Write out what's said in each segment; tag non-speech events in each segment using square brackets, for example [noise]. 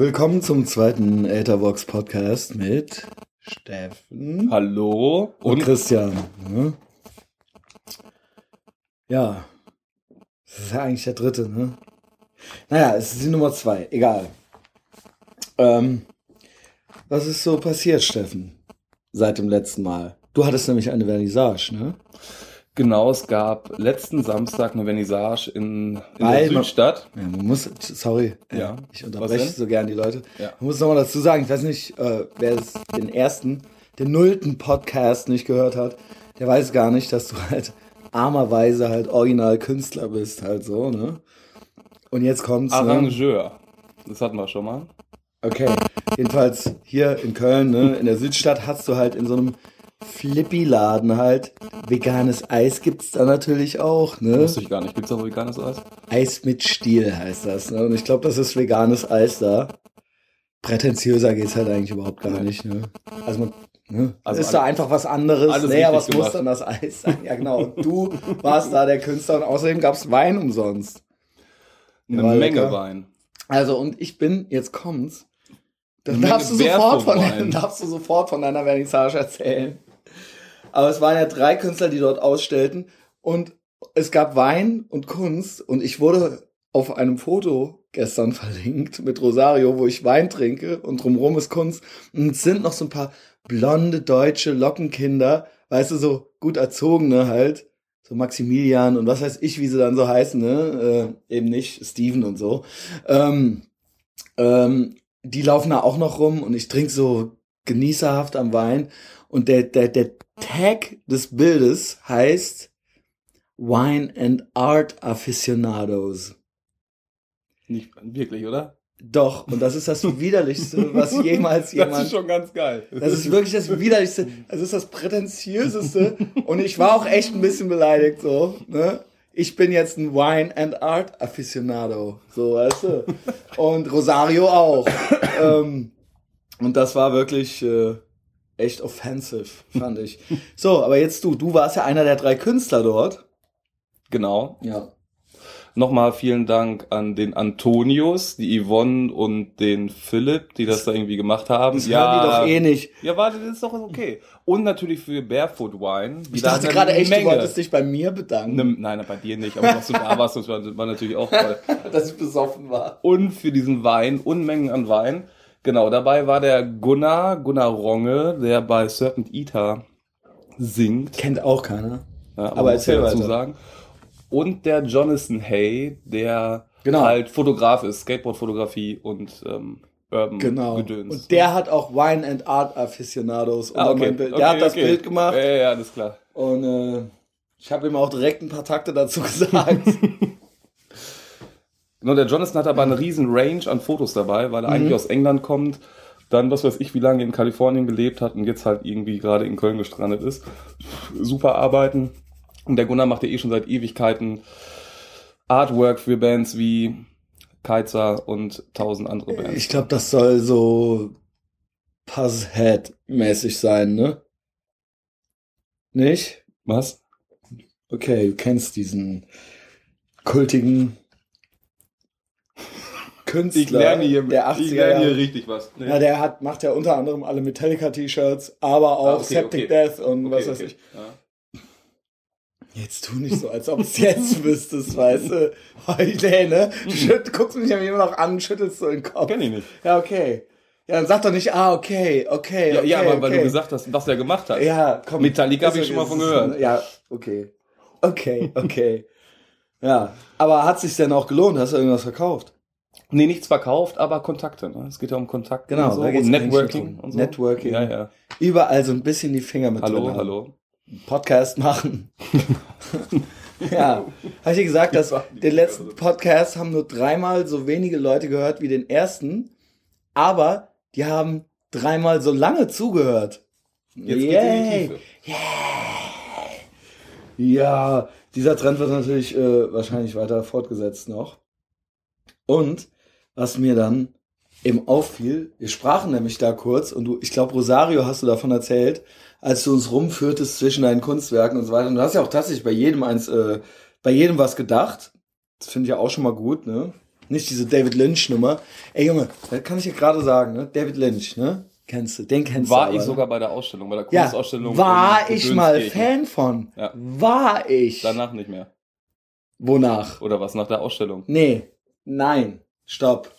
Willkommen zum zweiten Etherbox Podcast mit Steffen Hallo und, Christian. Ne? Ja, das ist ja eigentlich der dritte, ne? Naja, es ist die Nummer zwei, egal. Ähm, was ist so passiert, Steffen, seit dem letzten Mal? Du hattest nämlich eine Vernissage, ne? Genau, es gab letzten Samstag eine Vernissage in, in der Südstadt. Ja, man muss, sorry, ja. ich unterbreche so gern die Leute. Ja. Man muss nochmal dazu sagen, ich weiß nicht, äh, wer es, den ersten, den nullten Podcast nicht gehört hat, der weiß gar nicht, dass du halt armerweise halt original Künstler bist, halt so, ne? Und jetzt kommt's. Ne? Arrangeur. Ne? Das hatten wir schon mal. Okay. Jedenfalls hier in Köln, ne, in der Südstadt hast du halt in so einem Flippy-Laden halt. Veganes Eis gibt's da natürlich auch, ne? Wusste ich gar nicht. Gibt's auch veganes Eis? Eis mit Stiel heißt das, ne? Und ich glaube, das ist veganes Eis da. Prätentiöser geht's halt eigentlich überhaupt gar nicht, ne? Also man Ne? Also ist da einfach was anderes. Naja, was gemacht. muss dann das Eis sein? Ja, genau. Du warst da der Künstler und außerdem gab's Wein umsonst. Eine Menge lecker. Wein. Also, und ich bin, jetzt kommt's. Dann darfst du, sofort von, dann [laughs] darfst du sofort von deiner Vernissage erzählen. Aber es waren ja drei Künstler, die dort ausstellten. Und es gab Wein und Kunst. Und ich wurde auf einem Foto gestern [laughs] verlinkt mit Rosario, wo ich Wein trinke. Und drumherum ist Kunst. Und es sind noch so ein paar blonde deutsche Lockenkinder, weißt du, so gut erzogene halt, so Maximilian und was weiß ich, wie sie dann so heißen, ne? Äh, eben nicht Steven und so. Ähm, ähm, die laufen da auch noch rum. Und ich trinke so genießerhaft am Wein und der, der, der Tag des Bildes heißt Wine and Art Aficionados. Nicht wirklich, oder? Doch, und das ist das widerlichste, was jemals jemand. [laughs] Das ist schon ganz geil. Das ist wirklich das widerlichste, das ist das prätentiöseste. Und ich war auch echt ein bisschen beleidigt, so, ne? Ich bin jetzt ein Wine and Art Aficionado, so, weißt du? Und Rosario auch. ähm, und das war wirklich, äh, echt offensive, fand ich. So, aber jetzt du, du warst ja einer der drei Künstler dort. Genau. Ja. Nochmal vielen Dank an den Antonius, die Yvonne und den Philipp, die das da irgendwie gemacht haben. Das ja, die doch eh nicht. Ja, warte, das ist doch okay. Und natürlich für Barefoot Wine. Ich dachte gerade echt, Menge. du wolltest dich bei mir bedanken. Ne, nein, bei dir nicht, aber dass du da warst, das war, war natürlich auch toll. [laughs] dass ich besoffen war. Und für diesen Wein, Unmengen an Wein. Genau, dabei war der Gunnar, Gunnar Ronge, der bei Serpent Eater singt. Kennt auch keiner. Ja, aber, erzähl dazu sagen. Und der Jonathan Hay, der genau. halt Fotograf ist, Skateboard-Fotografie und ähm, Urban genau. Gedöns. Und der hat auch Wine and Art Aficionados. Ah, okay. Der okay, hat das okay. Bild gemacht. Ja, ja, alles klar. Und äh, ich habe ihm auch direkt ein paar Takte dazu [laughs] gesagt. [laughs] Genau, der Jonathan hat aber eine riesen Range an Fotos dabei, weil er mhm. eigentlich aus England kommt, dann was weiß ich, wie lange in Kalifornien gelebt hat und jetzt halt irgendwie gerade in Köln gestrandet ist. Super arbeiten. Und der Gunnar macht ja eh schon seit Ewigkeiten Artwork für Bands wie Kaiser und tausend andere Bands. Ich glaube, das soll so Puzzhead-mäßig sein, ne? Nicht? Was? Okay, du kennst diesen kultigen Künstler ich lerne hier, der 80er ich lerne hier richtig was. Nee. Ja, der hat, macht ja unter anderem alle Metallica-T-Shirts, aber auch ah, okay, Septic okay. Death und okay, was weiß ich. Ja. Jetzt tu nicht so, als ob es jetzt [laughs] wüsstest, weißt du. [laughs] Heute, ne? Du schütt, guckst mich ja immer noch an, schüttelst so den Kopf. Kenn ich nicht. Ja, okay. Ja, dann sag doch nicht, ah, okay, okay, ja, okay. Ja, aber weil du gesagt hast, was er gemacht hat. Ja, komm. Metallica habe ich schon mal von gehört. Ja, okay. Okay, okay. ja, aber hat sich denn auch gelohnt? Hast du irgendwas verkauft? Nee, nichts verkauft, aber Kontakte. Ne? Es geht ja um Kontakte genau, und, so. und Networking und so. Networking. Ja, ja. Überall so ein bisschen die Finger mit hallo, drin. Hallo, hallo. Podcast machen. [laughs] ja, habe ich dir gesagt, dass den letzten Podcast haben nur dreimal so wenige Leute gehört wie den ersten, aber die haben dreimal so lange zugehört. Jetzt Yay. geht's Yeah. Ja, dieser Trend wird natürlich äh, wahrscheinlich weiter fortgesetzt noch. Und was mir dann eben auffiel, wir sprachen nämlich da kurz und du, ich glaube, Rosario hast du davon erzählt, als du uns rumführtest zwischen deinen Kunstwerken und so weiter. Und du hast ja auch tatsächlich bei jedem eins, äh, bei jedem was gedacht. Das finde ich ja auch schon mal gut, ne? Nicht diese David Lynch-Nummer. Ey Junge, das kann ich dir gerade sagen, ne? David Lynch, ne? Kennst du, den kennst war du. War ich sogar bei der Ausstellung, bei der Kunstausstellung. Ja, war ich mal Fan von. Ja. War ich. Danach nicht mehr. Wonach? Oder was, nach der Ausstellung? Nee, nein, stopp.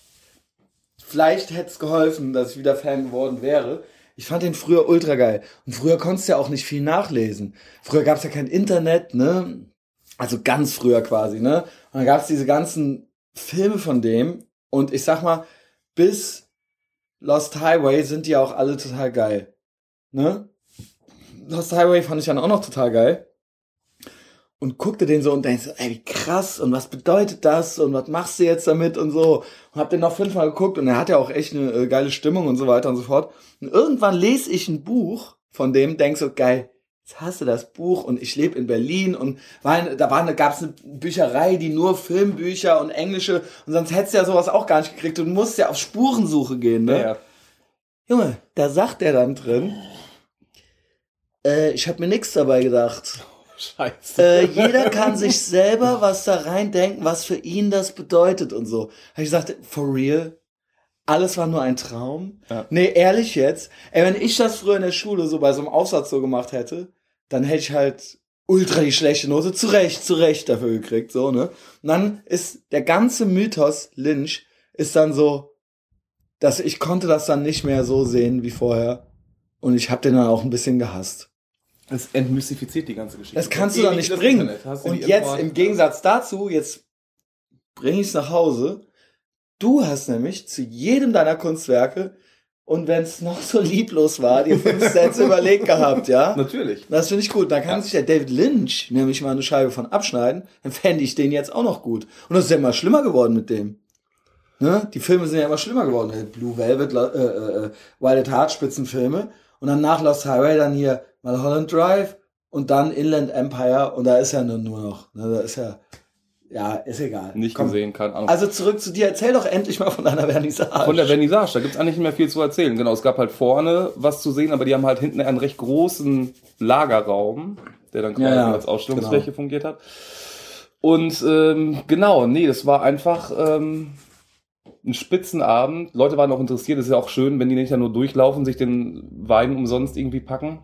Vielleicht hätte es geholfen, dass ich wieder Fan geworden wäre. Ich fand den früher ultra geil. Und früher konntest du ja auch nicht viel nachlesen. Früher gab es ja kein Internet, ne? Also ganz früher quasi, ne? Und dann gab es diese ganzen Filme von dem. Und ich sag mal, bis Lost Highway sind die auch alle total geil. Ne? Lost Highway fand ich dann auch noch total geil. Und guckte den so und denkst, ey, wie krass und was bedeutet das und was machst du jetzt damit und so. Und hab den noch fünfmal geguckt und er hat ja auch echt eine äh, geile Stimmung und so weiter und so fort. Und irgendwann lese ich ein Buch von dem, denk so, geil, jetzt hast du das Buch und ich lebe in Berlin und war, da war eine, gab's eine Bücherei, die nur Filmbücher und englische und sonst hättest du ja sowas auch gar nicht gekriegt. Du musst ja auf Spurensuche gehen, ne? Ja. Junge, da sagt er dann drin, äh, ich habe mir nichts dabei gedacht. Scheiße. Äh, jeder kann sich selber was da rein denken, was für ihn das bedeutet und so. Hab ich gesagt, for real? Alles war nur ein Traum? Ja. Nee, ehrlich jetzt. Ey, wenn ich das früher in der Schule so bei so einem Aufsatz so gemacht hätte, dann hätte ich halt ultra die schlechte Note zurecht, zurecht dafür gekriegt, so, ne? Und dann ist der ganze Mythos Lynch ist dann so, dass ich konnte das dann nicht mehr so sehen wie vorher. Und ich habe den dann auch ein bisschen gehasst. Es entmystifiziert die ganze Geschichte. Das kannst du doch nicht bringen. Und jetzt im Gegensatz dazu, jetzt bringe ich es nach Hause. Du hast nämlich zu jedem deiner Kunstwerke und wenn es noch so lieblos war, die fünf [laughs] Sätze überlegt gehabt, ja? Natürlich. Das finde ich gut. Da kann ja. sich der David Lynch nämlich mal eine Scheibe von abschneiden. Dann fände ich den jetzt auch noch gut. Und das ist ja immer schlimmer geworden mit dem. Ne? Die Filme sind ja immer schlimmer geworden. Blue Velvet, äh, äh, Wild at Heart, Spitzenfilme. Und dann nach Lost Highway dann hier Mulholland Drive und dann Inland Empire und da ist ja nur, nur noch, ne, da ist ja, ja, ist egal. Nicht Komm. gesehen, keine Ahnung. Also zurück zu dir, erzähl doch endlich mal von deiner Vernissage. Von der Vernissage, da gibt's eigentlich nicht mehr viel zu erzählen. Genau, es gab halt vorne was zu sehen, aber die haben halt hinten einen recht großen Lagerraum, der dann quasi ja, ja, als Ausstellungsfläche genau. fungiert hat. Und ähm, genau, nee, das war einfach ähm, ein Spitzenabend. Leute waren auch interessiert. Es ist ja auch schön, wenn die nicht ja nur durchlaufen, sich den Wein umsonst irgendwie packen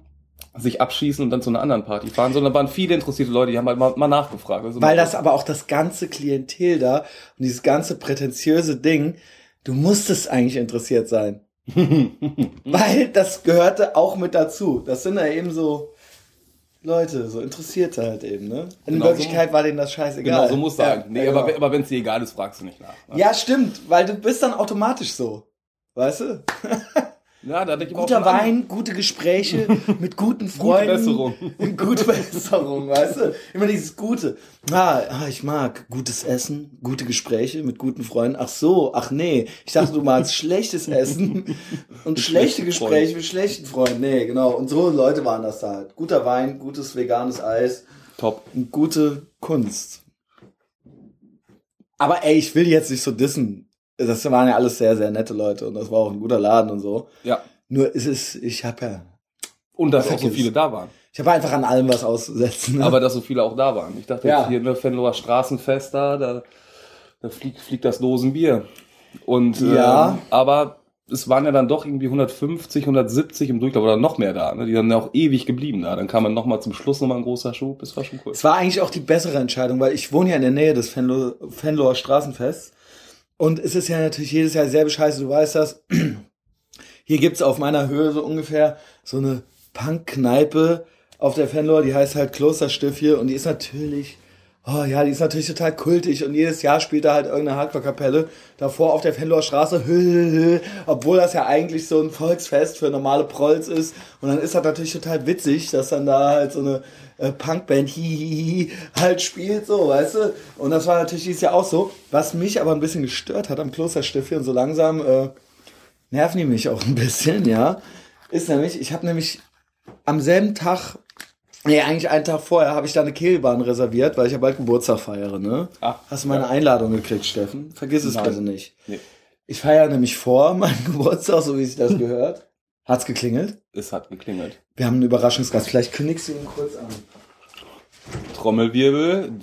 sich abschießen und dann zu einer anderen Party fahren, sondern waren viele interessierte Leute, die haben halt mal, mal nachgefragt. Also Weil das aber auch das ganze Klientel da und dieses ganze prätentiöse Ding, du musstest eigentlich interessiert sein. [laughs] Weil das gehörte auch mit dazu. Das sind ja eben so Leute, so Interessierte halt eben, ne? In genau Wirklichkeit so, war denen das scheißegal. Genau, so muss sein. Ja, nee, ja, aber, genau. aber wenn es dir egal ist, fragst du nicht nach. Ne? Ja, stimmt, weil du bist dann automatisch so. Weißt du? [laughs] Ja, da Guter Wein, an. gute Gespräche [laughs] mit guten Freunden. Gute Besserung. gute Besserung, weißt du? Immer dieses Gute. Ah, ah, ich mag gutes Essen, gute Gespräche mit guten Freunden. Ach so, ach nee. Ich dachte, du magst schlechtes Essen [laughs] und schlechte Gespräche mit schlechten Freunden. Nee, genau. Und so Leute waren das da halt. Guter Wein, gutes veganes Eis. Top. Und gute Kunst. Aber ey, ich will jetzt nicht so dissen das waren ja alles sehr, sehr nette Leute und das war auch ein guter Laden und so. Ja. Nur ist es, ich habe ja. Und dass auch so viele da waren. Ich habe einfach an allem was auszusetzen. Ne? Aber dass so viele auch da waren. Ich dachte ja. hier in der Fenloher Straßenfest da, da, da fliegt, fliegt das Dosenbier. Und ja. Ähm, aber es waren ja dann doch irgendwie 150, 170 im Durchlauf oder noch mehr da. Ne? Die sind ja auch ewig geblieben da. Dann kam man nochmal zum Schluss nochmal ein großer Schub. Das war schon cool. Es war eigentlich auch die bessere Entscheidung, weil ich wohne ja in der Nähe des Fenloher Straßenfests. Und es ist ja natürlich jedes Jahr sehr scheiße, du weißt das. [clears throat] Hier gibt's auf meiner Höhe so ungefähr so eine Punk-Kneipe auf der Fenlor, die heißt halt Klosterstift hier. Und die ist natürlich, oh ja, die ist natürlich total kultig. Und jedes Jahr spielt da halt irgendeine Hardcore-Kapelle davor auf der Fenloer Straße, obwohl das ja eigentlich so ein Volksfest für normale Prolls ist. Und dann ist das natürlich total witzig, dass dann da halt so eine äh, Punkband hihihi halt spielt, so, weißt du? Und das war natürlich dieses Jahr auch so. Was mich aber ein bisschen gestört hat am Klosterstift hier und so langsam äh, nerven die mich auch ein bisschen, ja. Ist nämlich, ich habe nämlich am selben Tag, nee, eigentlich einen Tag vorher, habe ich da eine Kehlbahn reserviert, weil ich ja bald Geburtstag feiere, ne? Ach, Hast du meine ja. Einladung gekriegt, Steffen? Vergiss es Nein. bitte nicht. Nee. Ich feiere nämlich vor meinem [laughs] Geburtstag, so wie sich das [laughs] gehört. Hat's geklingelt? Es hat geklingelt. Wir haben einen Überraschungsgast. Vielleicht kündigst du ihn kurz an. Trommelwirbel.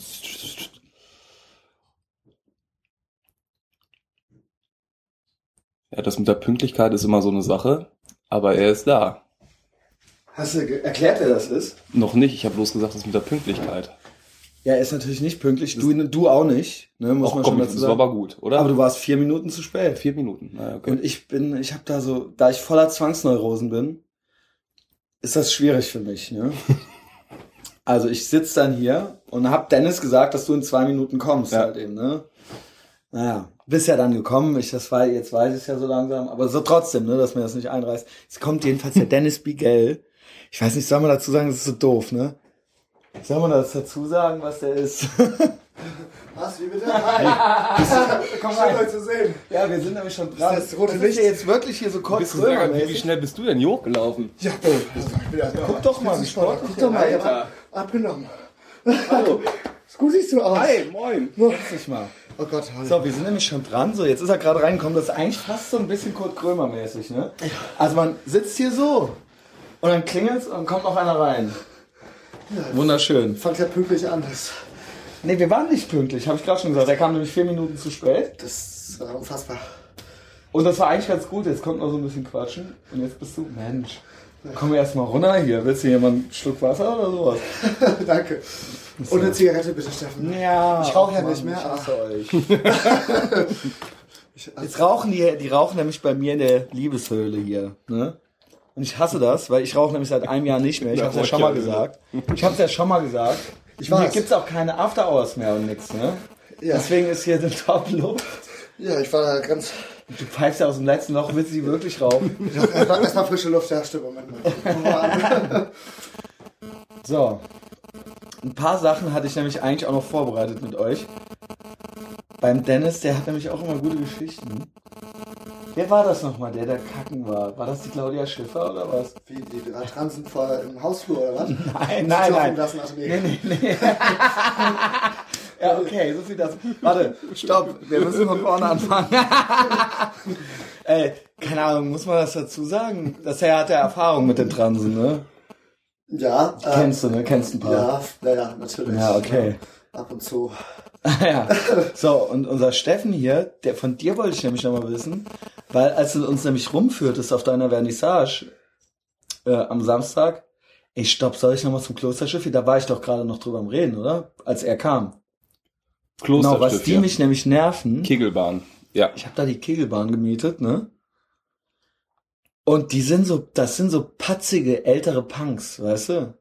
Ja, das mit der Pünktlichkeit ist immer so eine Sache, aber er ist da. Hast du erklärt, wer das ist? Noch nicht, ich habe bloß gesagt, das mit der Pünktlichkeit. Ja, er ist natürlich nicht pünktlich, du, du auch nicht, ne, muss Och, man komm, schon dazu das sagen. war aber gut, oder? Aber du warst vier Minuten zu spät. vier Minuten. Naja, okay. Und ich bin, ich habe da so, da ich voller Zwangsneurosen bin, ist das schwierig für mich. Ne? [laughs] also ich sitz dann hier und hab Dennis gesagt, dass du in zwei Minuten kommst Ja. halt eben. Ne? Naja, bist ja dann gekommen. Ich das war, jetzt weiß ich es ja so langsam, aber so trotzdem, ne, dass mir das nicht einreißt. Jetzt kommt jedenfalls der [laughs] Dennis Bigel. Ich weiß nicht, soll man dazu sagen, das ist so doof, ne? Soll man das dazu sagen, was der ist? [laughs] Was, wie bitte? Hi. Komm Schön, euch zu sehen. Ja, wir sind nämlich schon dran. das das rote ist Licht? ja jetzt wirklich hier so kurz sagen, wie, wie schnell bist du denn hier hochgelaufen? Ja, ich bin ja Guck doch mal, wie sportlich Guck doch mal, hab abgenommen. Hallo. [laughs] Gut siehst du aus. Hi, moin. Dich mal. Oh Gott, hallo. So, wir sind nämlich schon dran. So, jetzt ist er gerade reingekommen. Das ist eigentlich fast so ein bisschen Kurt Krömer-mäßig, ne? Also man sitzt hier so und dann klingelt's und kommt noch einer rein. Wunderschön. Fangt ja pünktlich an. Das, Nee, wir waren nicht pünktlich, habe ich gerade schon gesagt. Er kam nämlich vier Minuten zu spät. das war unfassbar. Und das war eigentlich ganz gut. Jetzt kommt noch so ein bisschen quatschen. Und jetzt bist du, Mensch, komm erst mal runter hier. Willst du hier mal einen Schluck Wasser oder sowas? [laughs] Danke. Und eine Zigarette bitte, Steffen. Ja. Ich rauche ja Mann, nicht mehr, Ich hasse euch. [laughs] Jetzt rauchen die, die rauchen nämlich bei mir in der Liebeshöhle hier, ne? Und ich hasse das, weil ich rauche nämlich seit einem Jahr nicht mehr. Ich hab's ja schon mal okay. gesagt. Ich hab's ja schon mal gesagt. Ich Und Hier weiß. gibt's auch keine After Hours mehr und nix, ne? Ja. Deswegen ist hier eine Top-Luft. Ja, ich war da ganz. Du pfeifst ja aus dem letzten Loch, willst du die wirklich rauchen? [laughs] Erstmal erstmal frische Luft, ja, stimmt. Moment mal. [laughs] So. Ein paar Sachen hatte ich nämlich eigentlich auch noch vorbereitet mit euch. Beim Dennis, der hat nämlich auch immer gute Geschichten. Wer war das nochmal, der da kacken war? War das die Claudia Schiffer oder was? Wie, die drei Transen vor im Hausflur oder was? [laughs] Nein, nein, nein. Lassen, also nee. Nee, nee, nee. ja, okay, so viel dazu. Warte, stopp, wir müssen von vorne anfangen. [laughs] Ey, keine Ahnung, muss man das dazu sagen? Das er hat ja Erfahrung mit den Transen, ne? Ja, äh, Kennst du, ne? Kennst ein paar. Ja, naja, natürlich. Ja, okay. Ab und zu. [laughs] ja. So, und unser Steffen hier, der von dir wollte ich nämlich nochmal wissen, weil als du uns nämlich rumführtest auf deiner Vernissage äh, am Samstag, ich stopp, soll ich nochmal zum Klosterschiff? Da war ich doch gerade noch drüber am Reden, oder? Als er kam. Genau, was die ja. mich nämlich nerven, Kegelbahn. Ja. ich habe da die Kegelbahn gemietet, ne? Und die sind so, das sind so patzige ältere Punks, weißt du?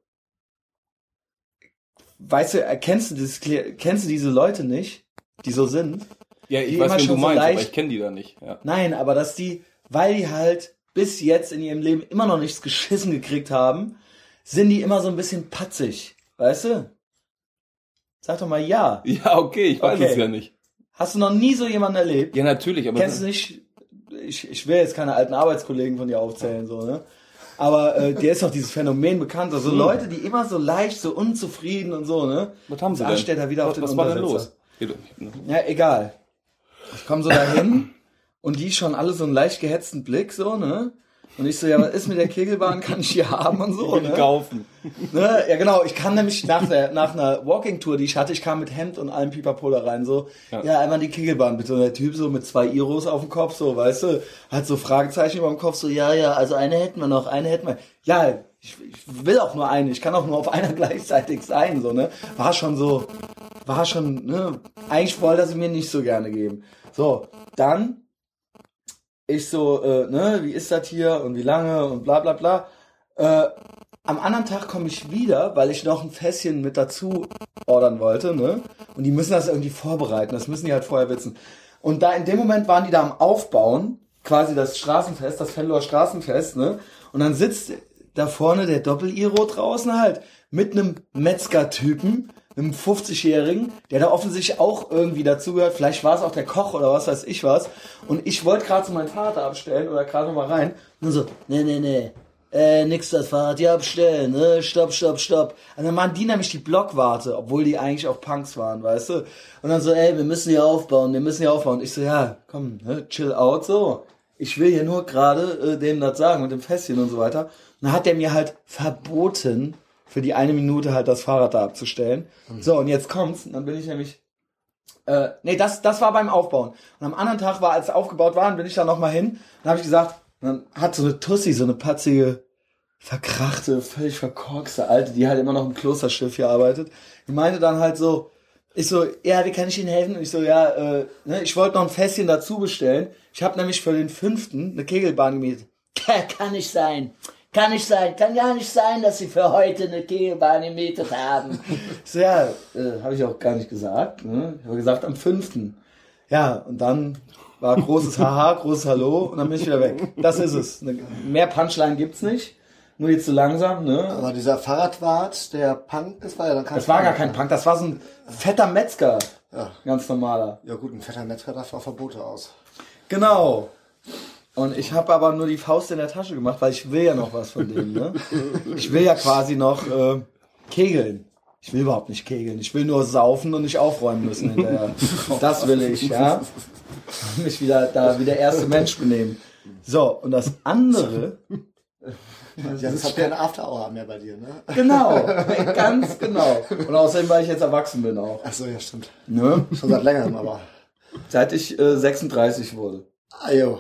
Weißt du, kennst du, das, kennst du diese Leute nicht, die so sind? Ja, ich weiß, wen du schon so meinst, aber leicht- ich kenne die da nicht. Ja. Nein, aber dass die, weil die halt bis jetzt in ihrem Leben immer noch nichts geschissen gekriegt haben, sind die immer so ein bisschen patzig. Weißt du? Sag doch mal ja. [laughs] ja, okay, ich weiß Okay. es ja nicht. Hast du noch nie so jemanden erlebt? Ja, natürlich, aber Kennst du nicht, ich, ich will jetzt keine alten Arbeitskollegen von dir aufzählen, so, ne? Aber äh, dir ist doch dieses Phänomen bekannt. Also Leute, die immer so leicht, so unzufrieden und so, ne? was haben sie denn? anstellt er wieder auf was, den was war denn los? Ne? Ja, egal. Ich komme so dahin und die schon alle so einen leicht gehetzten Blick, so, ne? Und ich so, ja, was ist mit der Kegelbahn? Kann ich hier haben und so, ne? kaufen. ne? Ja, genau. Ich kam nämlich nach, der, nach einer Walking-Tour, die ich hatte, ich kam mit Hemd und allem Pipapo da rein, so, ja. Ja. einmal die Kegelbahn bitte. Und der Typ so mit zwei Iros auf dem Kopf, so, weißt du, hat so Fragezeichen über dem Kopf, so, ja, ja, also eine hätten wir noch, eine hätten wir. Ja, ich, ich will auch nur eine, ich kann auch nur auf einer [laughs] gleichzeitig sein, so, ne? War schon so, war schon, ne? Eigentlich wollte er sie mir nicht so gerne geben. So, dann ich so, äh, ne, wie ist das hier und wie lange und bla bla bla. Äh, am anderen Tag komme ich wieder, weil ich noch ein Fässchen mit dazu ordern wollte, ne? Und die müssen das irgendwie vorbereiten, das müssen die halt vorher wissen. Und da in dem Moment waren die da am Aufbauen, quasi das Straßenfest, das Fenloer Straßenfest, ne? Und dann sitzt da vorne der Doppel-Iro draußen halt mit einem Metzger-Typen, einem 50-Jährigen, der da offensichtlich auch irgendwie dazugehört. Vielleicht war es auch der Koch oder was weiß ich was. Und ich wollte gerade so meinen Vater abstellen oder gerade noch mal rein. Und dann so, nee, nee, nee. Äh, nix das Fahrrad hier abstellen, ne? Stopp, stopp, stopp. Und dann waren die nämlich die Blockwarte, obwohl die eigentlich auch Punks waren, weißt du? Und dann so, ey, wir müssen hier aufbauen, wir müssen hier aufbauen. Und ich so, ja, komm, ne, chill out, so. Ich will hier nur gerade äh, dem das sagen mit dem Fässchen und so weiter. Und dann hat der mir halt verboten, für die eine Minute halt das Fahrrad da abzustellen. So, und jetzt kommt's. Und dann bin ich nämlich Äh, nee, das, das war beim Aufbauen. Und am anderen Tag war, als es aufgebaut war, bin ich da nochmal hin. Dann habe ich gesagt, dann hat so eine Tussi, so eine patzige, verkrachte, völlig verkorkste Alte, die halt immer noch im Klosterschiff hier arbeitet. Die meinte dann halt so, ich so, ja, wie kann ich Ihnen helfen? Und ich so, ja, äh, ne, ich wollte noch ein Fässchen dazu bestellen. Ich habe nämlich für den fünften eine Kegelbahn gemietet. Kann nicht sein. Kann nicht sein. Kann ja nicht sein, dass Sie für heute eine Kegelbahn gemietet haben. [laughs] so, ja, äh, habe ich auch gar nicht gesagt. Ne? Ich habe gesagt, am fünften. Ja, und dann war großes Haha, [laughs] großes Hallo und dann bin ich wieder weg. Das ist es. Mehr Punchline gibt's nicht. Nur jetzt zu so langsam, ne? Aber dieser Fahrradwart, der Punk, das war ja dann kein Das war gar kein Punk, das war so ein fetter Metzger. Ja. Ganz normaler. Ja gut, ein fetter Metzger darf auch Verbote aus. Genau. Und ich habe aber nur die Faust in der Tasche gemacht, weil ich will ja noch was von dem, ne? Ich will ja quasi noch äh, kegeln. Ich will überhaupt nicht kegeln. Ich will nur saufen und nicht aufräumen müssen hinterher. Das will ich, ja. Mich wieder da wie der erste Mensch benehmen. So, und das andere ja, das hat keine After Hour mehr bei dir, ne? Genau, ganz genau. Und außerdem, weil ich jetzt erwachsen bin auch. Ach so, ja, stimmt. Ne? Schon seit längerem, aber. Seit ich äh, 36 wurde. Ah, jo.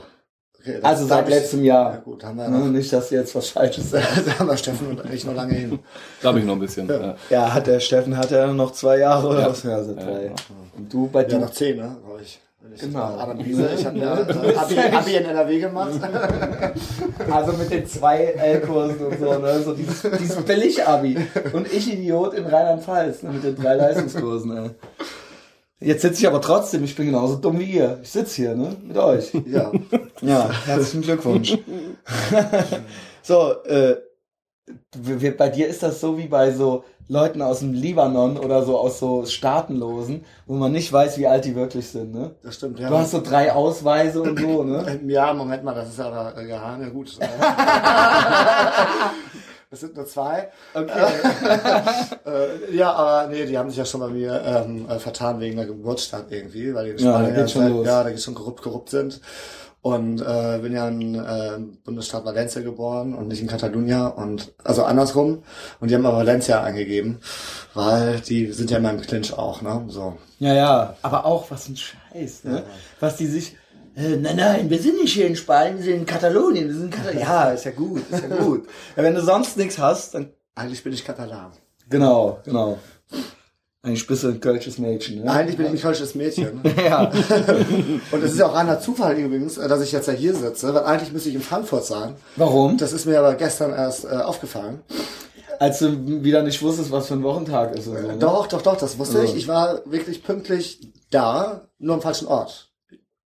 Okay, also seit letztem ich, Jahr. Ja, gut, haben wir ne, Nicht, dass jetzt was Falsches da haben wir Steffen und ich noch lange hin. Da habe ich noch ein bisschen. Ja. ja, hat der Steffen hat er noch zwei Jahre oder was? Ja, seit drei. Und du bei dir? Ja, noch zehn, ne? Glaube ich. Genau. Adam Riese, ich habe ja [laughs] Abi, Abi in NRW gemacht. [laughs] Also mit den zwei L-Kursen und so, ne? So dieses, dieses Billig-Abi. Und ich Idiot in Rheinland-Pfalz, ne? Mit den drei Leistungskursen, ey. Jetzt sitze ich aber trotzdem, ich bin genauso dumm wie ihr. Ich sitze hier, ne? Mit euch. Ja. Ja, herzlichen Glückwunsch. [laughs] so, äh, bei dir ist das so wie bei so Leuten aus dem Libanon oder so aus so Staatenlosen, wo man nicht weiß, wie alt die wirklich sind, ne? Das stimmt, ja. Du hast so drei Ausweise und so, ne? Ja, Moment mal, das ist aber äh, ja gut. [laughs] Das sind nur zwei. Okay. [laughs] äh, ja, aber nee, die haben sich ja schon bei mir ähm, äh, vertan wegen der Geburtsstadt irgendwie, weil die ja, da geht's schon los. ja, da geht's schon korrupt, korrupt sind. Und äh, bin ja in äh, Bundesstaat Valencia geboren und nicht in Catalunya und also andersrum. Und die haben aber Valencia eingegeben, weil die sind ja in meinem Clinch auch, ne? So. Ja, ja, aber auch was ein Scheiß, ne? Ja. Was die sich. Äh, nein, nein, wir sind nicht hier in Spanien, wir sind in Katalonien, wir sind in Katalonien. [laughs] Ja, ist ja gut, ist ja gut. ja, wenn du sonst nichts hast, dann. Eigentlich bin ich Katalan. Genau, genau. Eigentlich bist du ein kölsches Mädchen. Ne? Eigentlich bin ich ein kölsches Mädchen. [laughs] ja. Und es ist ja auch reiner Zufall übrigens, dass ich jetzt ja hier sitze, weil eigentlich müsste ich in Frankfurt sein. Warum? Das ist mir aber gestern erst äh, aufgefallen. Als du wieder nicht wusstest, was für ein Wochentag ist. Oder so, ne? Doch, doch, doch, das wusste also. ich. Ich war wirklich pünktlich da, nur am falschen Ort.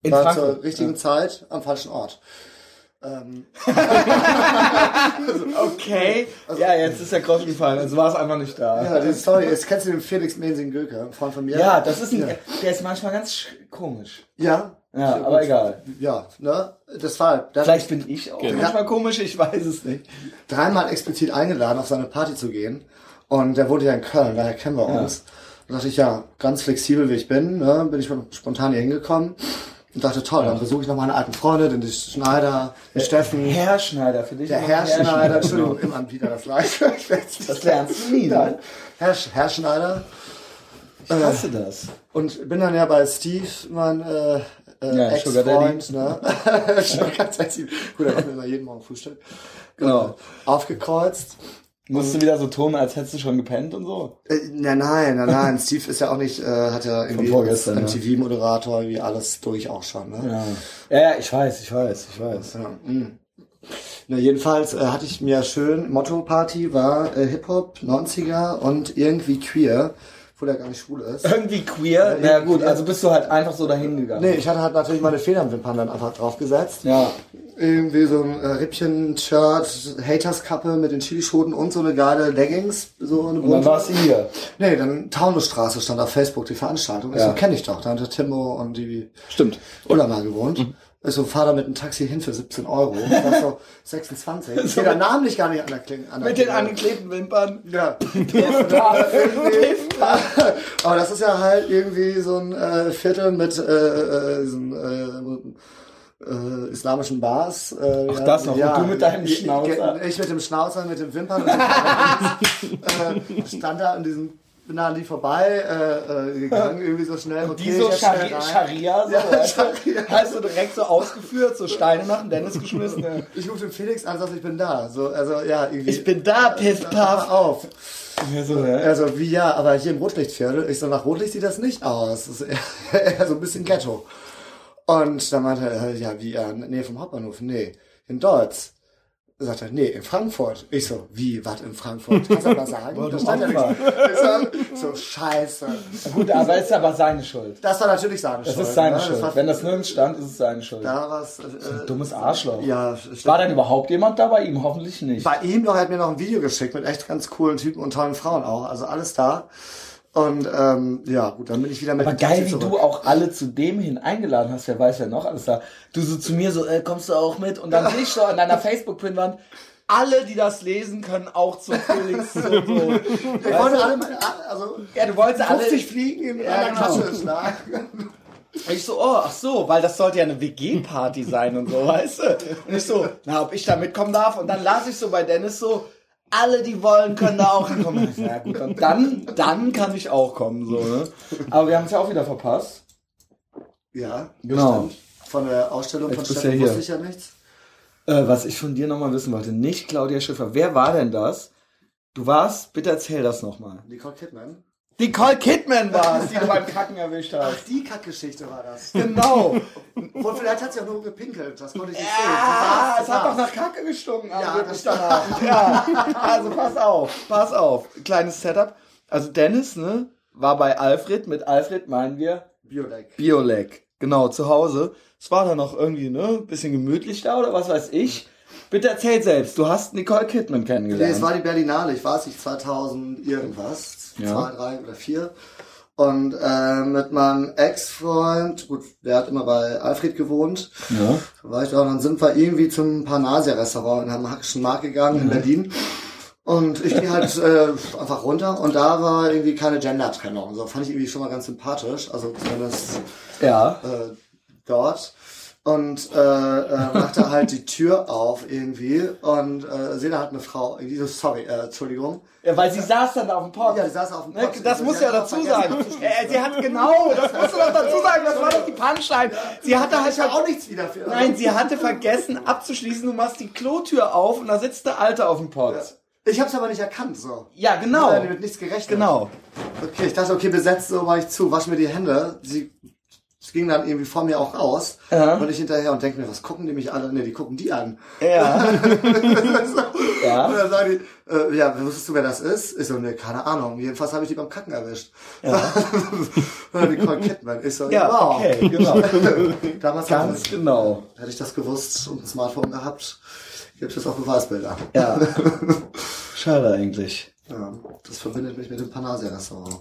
In war Frankfurt? zur richtigen ja. Zeit am falschen Ort. Ähm. [laughs] okay. Also, ja, jetzt ist der Groschen gefallen, also war es einfach nicht da. Ja, die Story ist, kennst du den Felix Mensing-Göke, ein Freund von mir? Ja, das ist ein, ja. der ist manchmal ganz komisch. Ja? Ja, aber egal. Ja, ne? Das war. Das Vielleicht bin ich auch genau. manchmal komisch, ich weiß es nicht. Dreimal explizit eingeladen, auf seine Party zu gehen. Und der wohnt ja in Köln, daher kennen wir uns. Ja. Da dachte ich, ja, ganz flexibel wie ich bin, ne, bin ich spontan hier hingekommen und dachte, toll, dann besuche ich noch meine alten Freunde, den Schneider, den Steffen. Herr Schneider, für dich. Der Herr Schneider, Entschuldigung, im Anbieter das Gleiche. [laughs] das lernst du nie, ne? Herr, Herr Schneider. Ich hasse äh, das. Und bin dann ja bei Steve, mein äh, äh, ja, Ex-Freund, ne? [laughs] Sugar Daddy. Gut, er macht mir immer jeden Morgen Frühstück. Genau. Aufgekreuzt. Musst du wieder so tun, als hättest du schon gepennt und so? Äh, nein, nein, nein, [laughs] nein. Steve ist ja auch nicht, äh, hat ja irgendwie als MTV-Moderator wie alles durch auch schon. Ne? Ja. ja, ich weiß, ich weiß, ich weiß. Ja. Mhm. Na, jedenfalls äh, hatte ich mir schön, Motto-Party war äh, Hip-Hop, 90er und irgendwie queer obwohl er gar nicht schwul ist. Irgendwie queer? Ja, naja gut, also bist du halt einfach so dahin gegangen. Nee, ich hatte halt natürlich meine Federnwimpern dann einfach draufgesetzt. Ja. Irgendwie so ein äh, Rippchen-Shirt, Haters-Kappe mit den Chilischoten und so eine geile Leggings. So eine und dann warst du hier? Nee, dann Taunusstraße stand auf Facebook die Veranstaltung. Ja. So, kenne ich doch. Da hatte Timo und die Stimmt. Ulla mal gewohnt. Mhm. Ich so, fahr da mit einem Taxi hin für 17 Euro. Das so 26. [laughs] Ich so der Namen nicht gar nicht an der Klinge. Mit den angeklebten Wimpern. Ja. [laughs] [laughs] Aber das ist ja halt irgendwie so ein äh, Viertel mit äh, äh, so ein, äh, äh, islamischen Bars. Äh, Ach, das noch. Ja, und du mit deinem Schnauzer. Ich mit dem Schnauzer, mit dem Wimpern. Und äh, stand da in diesem bin da an die vorbei äh, äh, gegangen, [laughs] irgendwie so schnell. Okay, die so Scharia, Scharia, so, ja, Scharia. Hast du direkt so ausgeführt, so Steine nach dem Dennis [laughs] geschmissen. Ja. Ich rufe den Felix an, sag, ich bin da. So, also, ja, irgendwie. Ich bin da, piss, paff. auf. Ja, so, ja. Also, wie ja, aber hier im Rotlichtviertel, ich so, nach Rotlicht sieht das nicht aus. Das ist eher, [laughs] eher so ein bisschen Ghetto. Und dann meinte er, ja, wie, äh, nee, vom Hauptbahnhof, nee, in Deutsch sagt er, nee, in Frankfurt. Ich so, wie, was in Frankfurt? Kannst du mal sagen? [laughs] das stand ja nichts. So, scheiße. Gut, aber ist aber seine Schuld. Das war natürlich seine das Schuld. Das ist seine ne? Schuld. Das Wenn das nirgends stand, ist es seine Schuld. Da war's, äh, dummes Arschloch. Ja. War denn überhaupt jemand da bei ihm? Hoffentlich nicht. Bei ihm noch, er hat mir noch ein Video geschickt mit echt ganz coolen Typen und tollen Frauen auch. Also alles da. Und ähm, ja, gut, dann bin ich wieder mit. Aber geil, wie du auch alle zu dem hin eingeladen hast, wer weiß ja noch alles da. Du so zu mir so, äh, kommst du auch mit? Und dann sehe ich so an deiner [laughs] Facebook-Pinwand, alle, die das lesen, können auch zu Felix so. so. Ich wollte alle, also ja, du wolltest 50 alle, fliegen in ja, einer genau. Klasse schlagen. [laughs] Ich so, oh, ach so, weil das sollte ja eine WG-Party sein und so, weißt du? Und ich so, na, ob ich da mitkommen darf? Und dann las ich so bei Dennis so, alle, die wollen, können da auch hinkommen. Ja gut, und dann, dann kann ich auch kommen, so, ne? Aber wir haben es ja auch wieder verpasst. Ja, genau. Bestimmt. Von der Ausstellung Jetzt von Steffen wusste ich ja nichts. Äh, was ich von dir nochmal wissen wollte, nicht Claudia Schiffer. Wer war denn das? Du warst, bitte erzähl das nochmal. Nicole Kidman. Nicole Kidman war es, die du beim Kacken erwischt hast. Ach, die Kackgeschichte war das. Genau. Und vielleicht hat sie auch nur gepinkelt, das konnte ich nicht ja, sehen. Ja, es hat doch nach Kacke gestunken. Ja, das danach. ja, also pass auf, pass auf. Kleines Setup. Also Dennis, ne, war bei Alfred. Mit Alfred meinen wir Biolek. Biolek. Genau, zu Hause. Es war dann noch irgendwie, ne, bisschen gemütlich da oder was weiß ich. Bitte erzähl selbst, du hast Nicole Kidman kennengelernt. Nee, es war die Berlinale, ich weiß nicht, 2000 irgendwas ja. zwei, drei oder vier. Und äh, mit meinem Ex-Freund, gut, der hat immer bei Alfred gewohnt, ja. da war ich da, und dann sind wir irgendwie zum Panasia-Restaurant in einem Hackischen Markt gegangen mhm. in Berlin. Und ich gehe halt äh, einfach runter und da war irgendwie keine Gender-Trennung. So fand ich irgendwie schon mal ganz sympathisch. Also zumindest ja. äh, dort und äh, äh, machte halt die Tür auf irgendwie und äh, sehe da halt eine Frau, diese sorry, äh, Entschuldigung. Ja, weil sie saß dann auf dem Pott. Ja, sie saß auf dem ne, Pott. Das muss ja dazu sagen. Äh, sie hat genau, das musst du doch dazu sagen, das war doch die Punchline. Sie hatte halt ja auch nichts wieder für. Nein, sie hatte vergessen abzuschließen, du machst die Klotür auf und da sitzt der Alte auf dem Pott. Ja. Ich hab's aber nicht erkannt, so. Ja, genau. Ja, mit nichts gerechnet. Genau. Okay, ich dachte, okay, besetzt, so war ich zu, wasch mir die Hände. Sie es ging dann irgendwie vor mir auch raus. Ja. Und ich hinterher und denke mir, was gucken die mich alle? Ne, die gucken die an. Ja. [laughs] ja. Und dann sagen die, äh, ja, wusstest du, wer das ist? Ich so, ne, keine Ahnung. Jedenfalls habe ich die beim Kacken erwischt. Ja. und dann Nicole Kidman. Ich so, ja, wow. okay, genau. [laughs] Damals Ganz hätte, genau. Hätte ich das gewusst und ein Smartphone gehabt, gibt es auch Beweisbilder. Ja. [laughs] Schade eigentlich. Ja, das verbindet mich mit dem Panasia-Restaurant.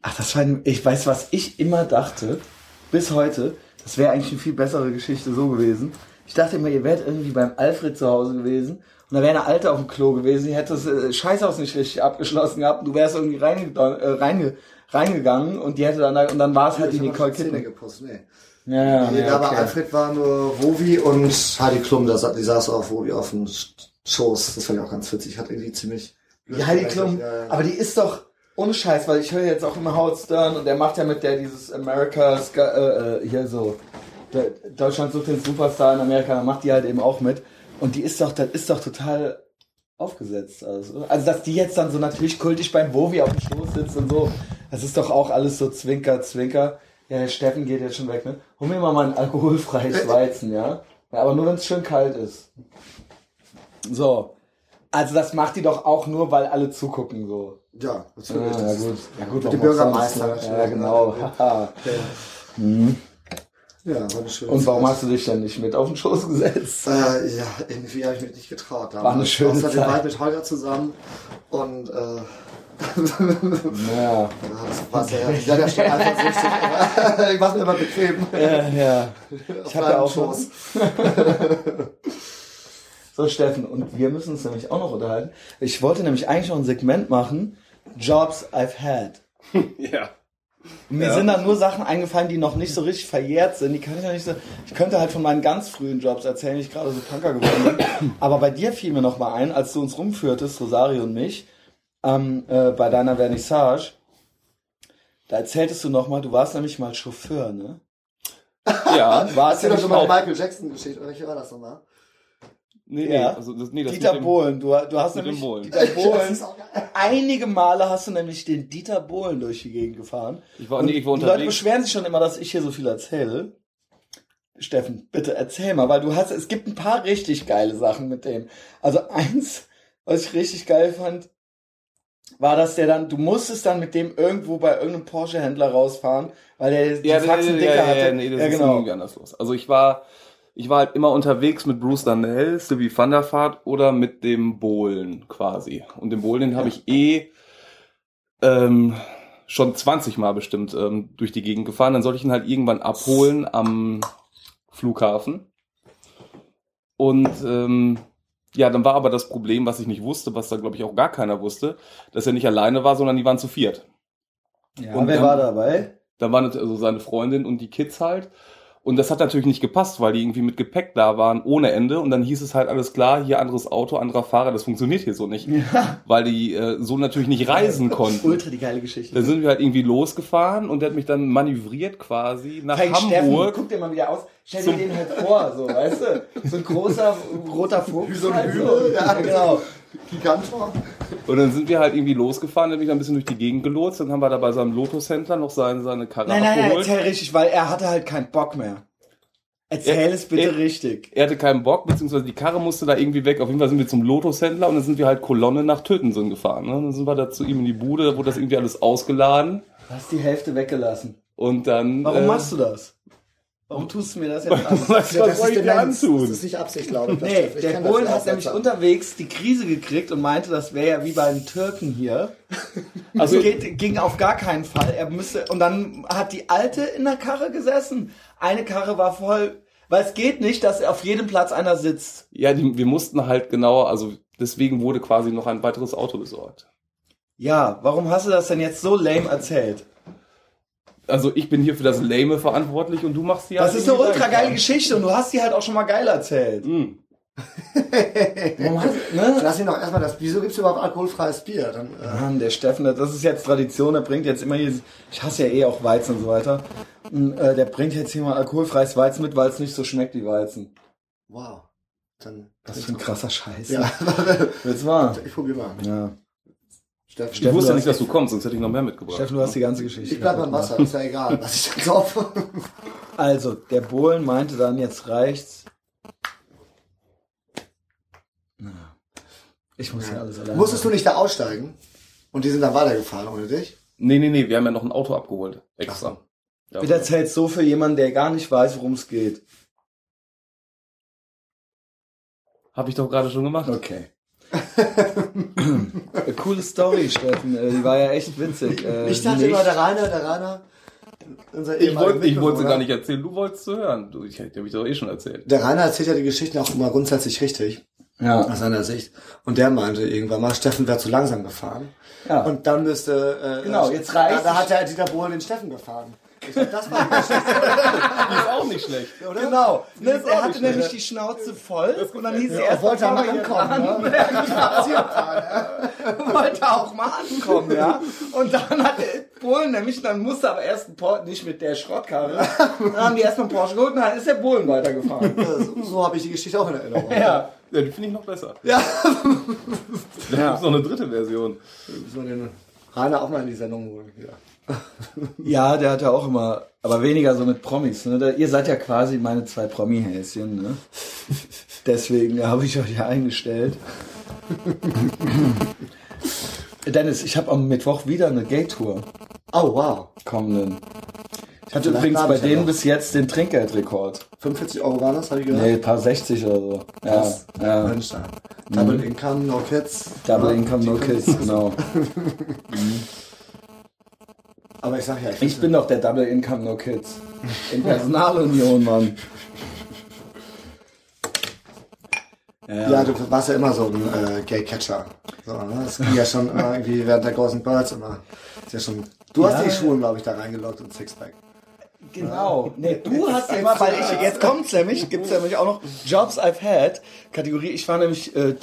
Ach, das war, ich weiß, was ich immer dachte bis heute, das wäre eigentlich eine viel bessere Geschichte so gewesen. Ich dachte immer, ihr wärt irgendwie beim Alfred zu Hause gewesen und da wäre eine Alte auf dem Klo gewesen, die hätte das äh, Scheißhaus nicht richtig abgeschlossen gehabt und du wärst irgendwie reinge äh, reinge reingegangen und die hätte dann da, und dann war es halt die Nicole Kidman. Nee. Ja, nee, ja, da okay. Alfred war nur Wovi und Heidi Klum, die saß auf Wovi auf dem Schoß. Das fand ich auch ganz witzig. Hat irgendwie ziemlich. Ja, Heidi Klum, ja, ja. aber die ist doch, ohne Scheiß, weil ich höre jetzt auch immer Howard Stern und der macht ja mit der dieses America's, äh, äh, hier so, Deutschland sucht den Superstar in Amerika, da macht die halt eben auch mit. Und die ist doch, das ist doch total aufgesetzt. Also, also dass die jetzt dann so natürlich kultig beim Bovi auf dem Schoß sitzt und so, das ist doch auch alles so Zwinker, Zwinker. Ja, der Steffen geht jetzt schon weg, ne? Hol mir mal ein alkoholfreies Weizen, ja? ja aber nur wenn es schön kalt ist. So. Also das macht die doch auch nur, weil alle zugucken, so. Ja, natürlich. Ah, ja, gut. Ja, gut, mit dem Bürgermeister. Ja, genau. ja. Mhm. ja, war eine schöne Und warum Zeit. hast du dich denn nicht mit auf den Schoß gesetzt? Äh, ja, irgendwie habe ich mich nicht getraut. War eine schöne Außerdem Zeit. war ich mit Holger zusammen und äh, Ja. [laughs] das war sehr, ja, der stand einfach süchtig. [laughs] ich mach mir immer bequem. Ja, ja. [laughs] Ich hab ja auch schon- So, Steffen, und wir müssen uns nämlich auch noch unterhalten. Ich wollte nämlich eigentlich noch ein Segment machen. Jobs I've had. [laughs] Ja. Und mir Ja. sind dann nur Sachen eingefallen, die noch nicht so richtig verjährt sind. Die kann ich noch nicht so. Ich könnte halt von meinen ganz frühen Jobs erzählen, wie ich gerade so Punker geworden bin. [laughs] Aber bei dir fiel mir noch mal ein, als du uns rumführtest, Rosario und mich, ähm, äh, bei deiner Vernissage, Da erzähltest du noch mal, du warst nämlich mal Chauffeur, ne? Ja. Warst du doch schon mal Michael Jackson-Geschichte, oder welche war das nochmal? Nee, nee, ja. also das, nee, das Dieter Bohlen, du, du hast nämlich Bohlen. Dieter [laughs] Bohlen. einige Male hast du nämlich den Dieter Bohlen durch die Gegend gefahren. Ich war, nee, ich war unterwegs. Die Leute beschweren sich schon immer, dass ich hier so viel erzähle. Steffen, bitte erzähl mal, weil du hast, es gibt ein paar richtig geile Sachen mit dem. Also eins, was ich richtig geil fand, war, dass der dann, du musstest dann mit dem irgendwo bei irgendeinem Porsche-Händler rausfahren, weil der die ja, Faxen ja, ja, hatte. Ja, nee, das ja, ist genau. irgendwie anders los. Also ich war, ich war halt immer unterwegs mit Bruce Danell, Sylvie van der Vaart oder mit dem Bohlen quasi. Und den Bohlen den habe ich eh ähm, schon 20 Mal bestimmt ähm, durch die Gegend gefahren. Dann sollte ich ihn halt irgendwann abholen am Flughafen. Und ähm, ja, dann war aber das Problem, was ich nicht wusste, was da glaube ich auch gar keiner wusste, dass er nicht alleine war, sondern die waren zu viert. Ja, und wer dann, war dabei? Da waren also seine Freundin und die Kids halt. Und das hat natürlich nicht gepasst, weil die irgendwie mit Gepäck da waren ohne Ende. Und dann hieß es halt alles klar, hier anderes Auto, anderer Fahrer, das funktioniert hier so nicht. Ja. Weil die äh, so natürlich nicht reisen konnten. Ultra die geile Geschichte. Dann sind wir halt irgendwie losgefahren und der hat mich dann manövriert quasi nach Frank Hamburg. Steffen, guck dir mal wieder aus. Stell dir den halt vor, so, weißt du? So ein großer roter Fuchs. Wie so ein Hügel, ja, genau. Gigantor. Und dann sind wir halt irgendwie losgefahren, der mich ein bisschen durch die Gegend gelotst. Dann haben wir da bei seinem Lotto-Center noch seine, seine Karre nein, nein, abgeholt. Nein, erzähl richtig, weil er hatte halt keinen Bock mehr. Erzähl er, es bitte er, richtig. Er hatte keinen Bock, beziehungsweise die Karre musste da irgendwie weg. Auf jeden Fall sind wir zum Lotus-Händler und dann sind wir halt Kolonne nach Tötensen gefahren. Ne? Dann sind wir da zu ihm in die Bude, da wurde das irgendwie alles ausgeladen. Du hast die Hälfte weggelassen. Und dann. Warum äh, machst du das? Warum tust du mir das jetzt an? [laughs] was, was soll ich dir antun? Das ist nicht Absicht, glaube ich. Nee, der Polen hat nämlich haben. unterwegs die Krise gekriegt und meinte, das wäre ja wie bei den Türken hier. [laughs] Also geht, ging auf gar keinen Fall. Er müsste, und dann hat die Alte in der Karre gesessen. Eine Karre war voll, weil es geht nicht, dass auf jedem Platz einer sitzt. Ja, die, wir mussten halt genauer, also deswegen wurde quasi noch ein weiteres Auto besorgt. Ja, warum hast du das denn jetzt so lame erzählt? Also ich bin hier für das Lame verantwortlich und du machst die Das ist eine ultra geile Geschichte und du hast die halt auch schon mal geil erzählt. [laughs] Mm. hast, ne? Lass ihn doch erstmal das. Wieso gibt's überhaupt alkoholfreies Bier? Dann, äh. Mann, der Steffen, das ist jetzt Tradition, der bringt jetzt immer hier. Ich hasse ja eh auch Weizen und so weiter. Und, äh, der bringt jetzt hier mal alkoholfreies Weizen mit, weil es nicht so schmeckt wie Weizen. Wow. Dann. Das ist ein krasser Scheiß. Ja. [laughs] Jetzt mal. Ich probier mal. Ja. Steffen, ich wusste ja nicht, dass du kommst, sonst hätte ich noch mehr mitgebracht. Steffen, du hast die ganze Geschichte. Ich bleib beim Wasser, ist ja egal, was ich dann saufe. Also, der Bohlen meinte dann, jetzt reicht's. Ich muss ja alles alleine. Musstest du nicht da aussteigen? Und die sind dann weitergefahren ohne dich? Nee, nee, nee, wir haben ja noch ein Auto abgeholt. Extra. Ja, Bitte erzählst so für jemanden, der gar nicht weiß, worum es geht. Hab ich doch gerade schon gemacht. Okay. Coole Story, Steffen. Äh, die war ja echt witzig. Äh, ich dachte immer, der Rainer, der Rainer. Ich wollte, ich wollte sie gar nicht erzählen, du wolltest zu hören. Du, ich hätte mich doch eh schon erzählt. Der Rainer erzählt ja die Geschichten auch immer grundsätzlich richtig. Ja. Aus seiner Sicht. Und der meinte irgendwann mal, Steffen wäre zu langsam gefahren. Ja. Und dann müsste, äh, genau, jetzt reicht. Da, da hat der Dieter Bohlen den Steffen gefahren. Ich sag, das war nicht schlecht. [laughs] Die ist auch nicht schlecht, oder? Genau. Ne, er hatte nämlich die Schnauze voll und dann hieß ja, er erst wollte mal ankommen. An. [laughs] Ne? Ja, [laughs] wollte auch mal ankommen, ja. Und dann hat der Polen nämlich, dann musste aber erst ein Porsche, nicht mit der Schrottkarre, dann haben die erstmal einen Porsche geholt und dann ist der Polen weitergefahren. So, so habe ich die Geschichte auch in Erinnerung. Ja. Ja, die finde ich noch besser. Ja. Da ja. gibt noch eine dritte Version. Rainer auch mal in die Sendung holen. Ja. [laughs] ja, der hat ja auch immer, aber weniger so mit Promis. Ne? Ihr seid ja quasi meine zwei Promi-Häschen. Ne? [laughs] Deswegen habe ich euch ja eingestellt. Dennis, ich habe am Mittwoch wieder eine Gay-Tour. Oh, wow. Kommenden. Ich hatte übrigens bei denen bis jetzt den Trinkgeldrekord. 45 Euro war das, habe ich gehört? Nee, ein paar 60 oder so. Ja, ja. Mensch, Double mhm. Income, no kids. Double ja, Income, no kids, [laughs] genau. mhm. Aber ich sag ja, ich, ich bin doch der Double Income No Kids. In Personalunion, Mann. Ja, ja. ja, du warst ja immer so ein äh, Gay-Catcher. So, ne? Das ging ja schon immer irgendwie während der großen Birds immer. Ist ja schon, du hast die Schuhe, glaube ich, da reingeloggt und Sixpack. Genau. Nee, du hast ja immer, weil ich, jetzt kommt's nämlich, gibt's nämlich auch noch Jobs I've had. Kategorie, ich war nämlich äh,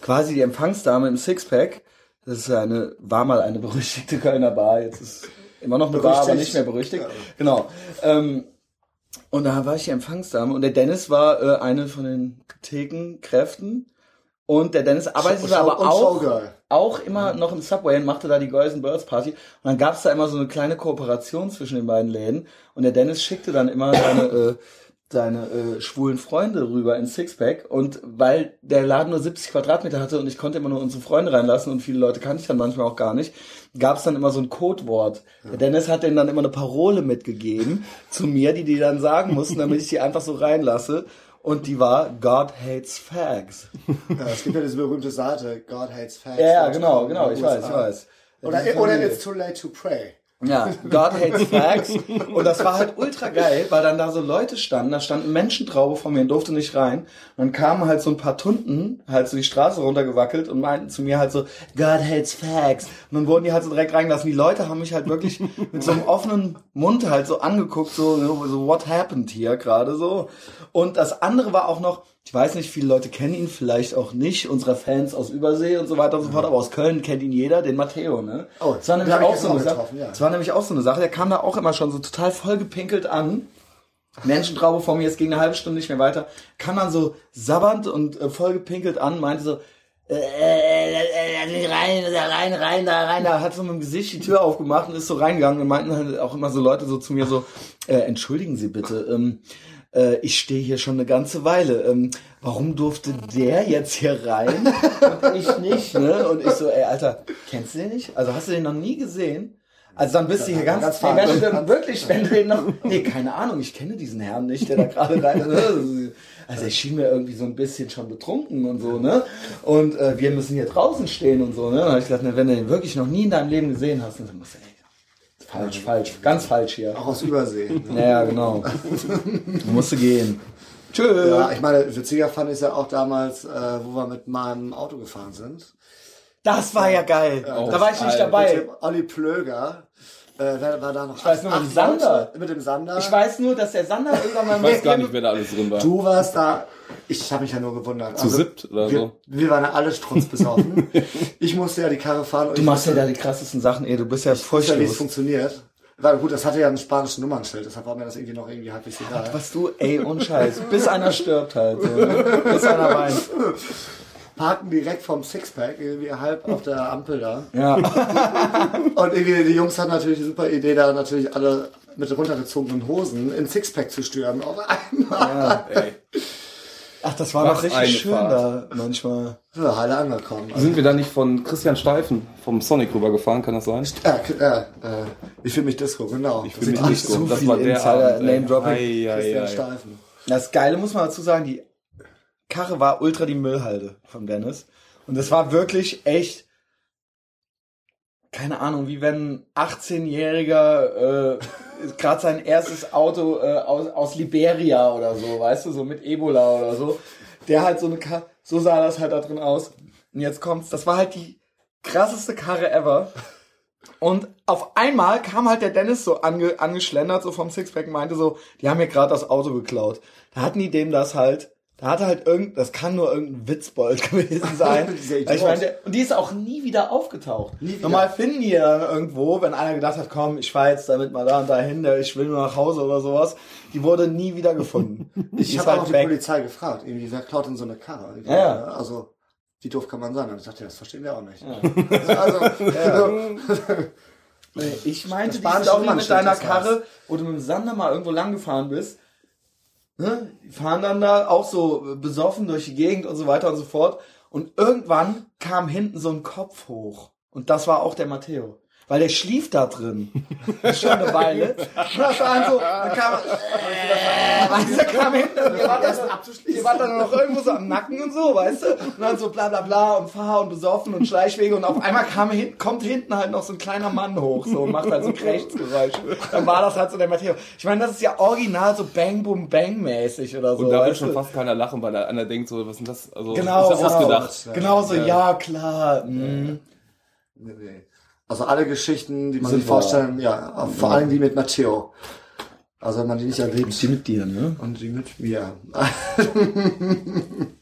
quasi die Empfangsdame im Sixpack. Das ist eine, war mal eine [laughs] berüchtigte Kölner Bar, jetzt ist Immer noch eine Bar, aber nicht mehr berüchtigt. Genau. Ähm, und da war ich die Empfangsdame und der Dennis war äh, eine von den Thekenkräften. Und der Dennis arbeitete aber auch, auch immer noch im Subway und machte da die Girls and Birds Party. Und dann gab es da immer so eine kleine Kooperation zwischen den beiden Läden. Und der Dennis schickte dann immer seine äh, seine äh, schwulen Freunde rüber in Sixpack und weil der Laden nur 70 Quadratmeter hatte und ich konnte immer nur unsere Freunde reinlassen und viele Leute kannte ich dann manchmal auch gar nicht, gab es dann immer so ein Codewort. Ja. Der Dennis hat denen dann immer eine Parole mitgegeben zu mir, die die dann sagen mussten, damit ich die einfach so reinlasse. Und die war God hates fags. [laughs] Ja, es gibt ja diese berühmte Seite, God hates fags. Ja, genau, genau, ich weiß, ich weiß. Oder, oder It's too late to pray. Ja, God hates facts. Und das war halt ultra geil, weil dann da so Leute standen, da standen Menschentraube vor mir und durfte nicht rein. Und dann kamen halt so ein paar Tunden halt so die Straße runtergewackelt und meinten zu mir halt so, God hates facts. Und dann wurden die halt so direkt reingelassen. Die Leute haben mich halt wirklich mit so einem offenen Mund halt so angeguckt, so, so what happened hier gerade so. Und das andere war auch noch, ich weiß nicht, viele Leute kennen ihn vielleicht auch nicht, unsere Fans aus Übersee und so weiter und so fort, aber aus Köln kennt ihn jeder, den Matteo, ne? Oh, das war nämlich auch so eine Sache. Ja. Das war nämlich auch so eine Sache, der kam da auch immer schon so total voll gepinkelt an. Menschentraube vor mir, es ging eine halbe Stunde nicht mehr weiter, kam dann so sabbernd und äh, voll gepinkelt an, meinte so, äh, äh, äh, rein, da rein, rein, da rein, da hat so mit dem Gesicht die Tür aufgemacht und ist so reingegangen und meinten halt auch immer so Leute so zu mir so, äh, entschuldigen Sie bitte, ähm, äh, ich stehe hier schon eine ganze Weile. Ähm, warum durfte der jetzt hier rein und ich nicht? Ne? Und ich so, ey, Alter, kennst du den nicht? Also hast du den noch nie gesehen? Also dann bist du hier ganz, ganz nee, wenn wirklich, wenn du den noch, nee, keine Ahnung, ich kenne diesen Herrn nicht, der da gerade rein ist. Also ich schien mir irgendwie so ein bisschen schon betrunken und so, ne? Und äh, wir müssen hier draußen stehen und so, ne? Und ich gedacht, ne, wenn du den wirklich noch nie in deinem Leben gesehen hast, dann musst du, ey, Falsch, falsch. Ganz falsch hier. Auch aus Übersee. Ne? Ja, genau. [laughs] musste gehen. Tschüss. Ja, ich meine, witziger fand ich ja auch damals, äh, wo wir mit meinem Auto gefahren sind. Das war ja geil. Ja, da war ich nicht dabei. Mit dem Olli Plöger. Äh, wer war da noch? Ich weiß nur mit dem Sander. Mit dem Sander. Ich weiß nur, dass der Sander irgendwann mal Ich weiß gar nicht, wer da alles drin war. Du warst da. Ich habe mich ja nur gewundert. Zu also, siebt oder wir, so. Wir waren ja alle strutzbesoffen. [laughs] ich musste ja die Karre fahren. du machst ja da die krassesten Sachen, ey. Du bist ja voll ja, wie es funktioniert. War gut, das hatte ja ein spanisches Nummernschild, deshalb war mir das irgendwie noch irgendwie halbwegs egal. Was du, ey, unscheiß. Bis einer stirbt halt. So, ne? Bis einer weint [laughs] parken direkt vom Sixpack, irgendwie halb auf der Ampel da. Ja. [laughs] Und irgendwie die Jungs hatten natürlich die super Idee, da natürlich alle mit runtergezogenen Hosen in Sixpack zu stürmen auf einmal. Ja, ey. Ach, das war doch richtig schön Fahrt. da manchmal. Ja, heile angekommen. Also. Sind wir da nicht von Christian Steifen vom Sonic rübergefahren, kann das sein? Äh, äh, ich fühle mich Disco, genau. Ich fühle mich Disco. So das war der Insider Name Dropping. Christian Steifen. Das Geile muss man dazu sagen, die Karre war ultra die Müllhalde von Dennis. Und es war wirklich echt, keine Ahnung, wie wenn 18-Jähriger äh, [laughs] gerade sein erstes Auto äh, aus, aus Liberia oder so, weißt du, so mit Ebola oder so. Der halt so eine Karre, so sah das halt da drin aus. Und jetzt kommt's, das war halt die krasseste Karre ever. Und auf einmal kam halt der Dennis so ange, angeschlendert, so vom Sixpack meinte so, die haben mir gerade das Auto geklaut. Da hatten die dem das halt da hat halt irgend, das kann nur irgendein Witzbold [laughs] gewesen sein. [laughs] ich meine, und die ist auch nie wieder aufgetaucht. Nie wieder. Normal finden die dann irgendwo, wenn einer gedacht hat, komm, ich fahr jetzt damit mal da und dahin, ich will nur nach Hause oder sowas. Die wurde nie wieder gefunden. [laughs] ich habe halt auch die weg. Polizei gefragt, irgendwie, wer klaut denn so eine Karre? Ja, ja. Also, wie doof kann man sein? Und ich dachte, das verstehen wir auch nicht. Ja. also, ja. Ich meinte die Story mit deiner Karre, wo du mit dem Sander mal irgendwo lang gefahren bist ne, die fahren dann da auch so besoffen durch die Gegend und so weiter und so fort. Und irgendwann kam hinten so ein Kopf hoch. Und das war auch der Matteo. Weil der schlief da drin. Schon eine Weile. Und das war so, dann kam, äh, weißt du, kam hinten und ihr wart, dann, ihr wart dann noch irgendwo so am Nacken und so, weißt du? Und dann so bla bla bla und fahr und besoffen und Schleichwege und auf einmal kam, kommt hinten halt noch so ein kleiner Mann hoch so und macht halt so Krechtsgeräusche. Dann war das halt so der Matteo. Ich meine, das ist ja original so Bang Boom Bang mäßig oder so. Und da wird schon fast keiner lachen, weil einer denkt so, was ist denn das? Also, genau, ist das genau, ausgedacht? Genau so, ja, klar. Mhm. Nee, nee. Also alle Geschichten, die man sich vorstellen, ja, vor allem die mit Matteo. Also wenn man die nicht erlebt. Und die mit dir, ne? Und die mit mir. [laughs]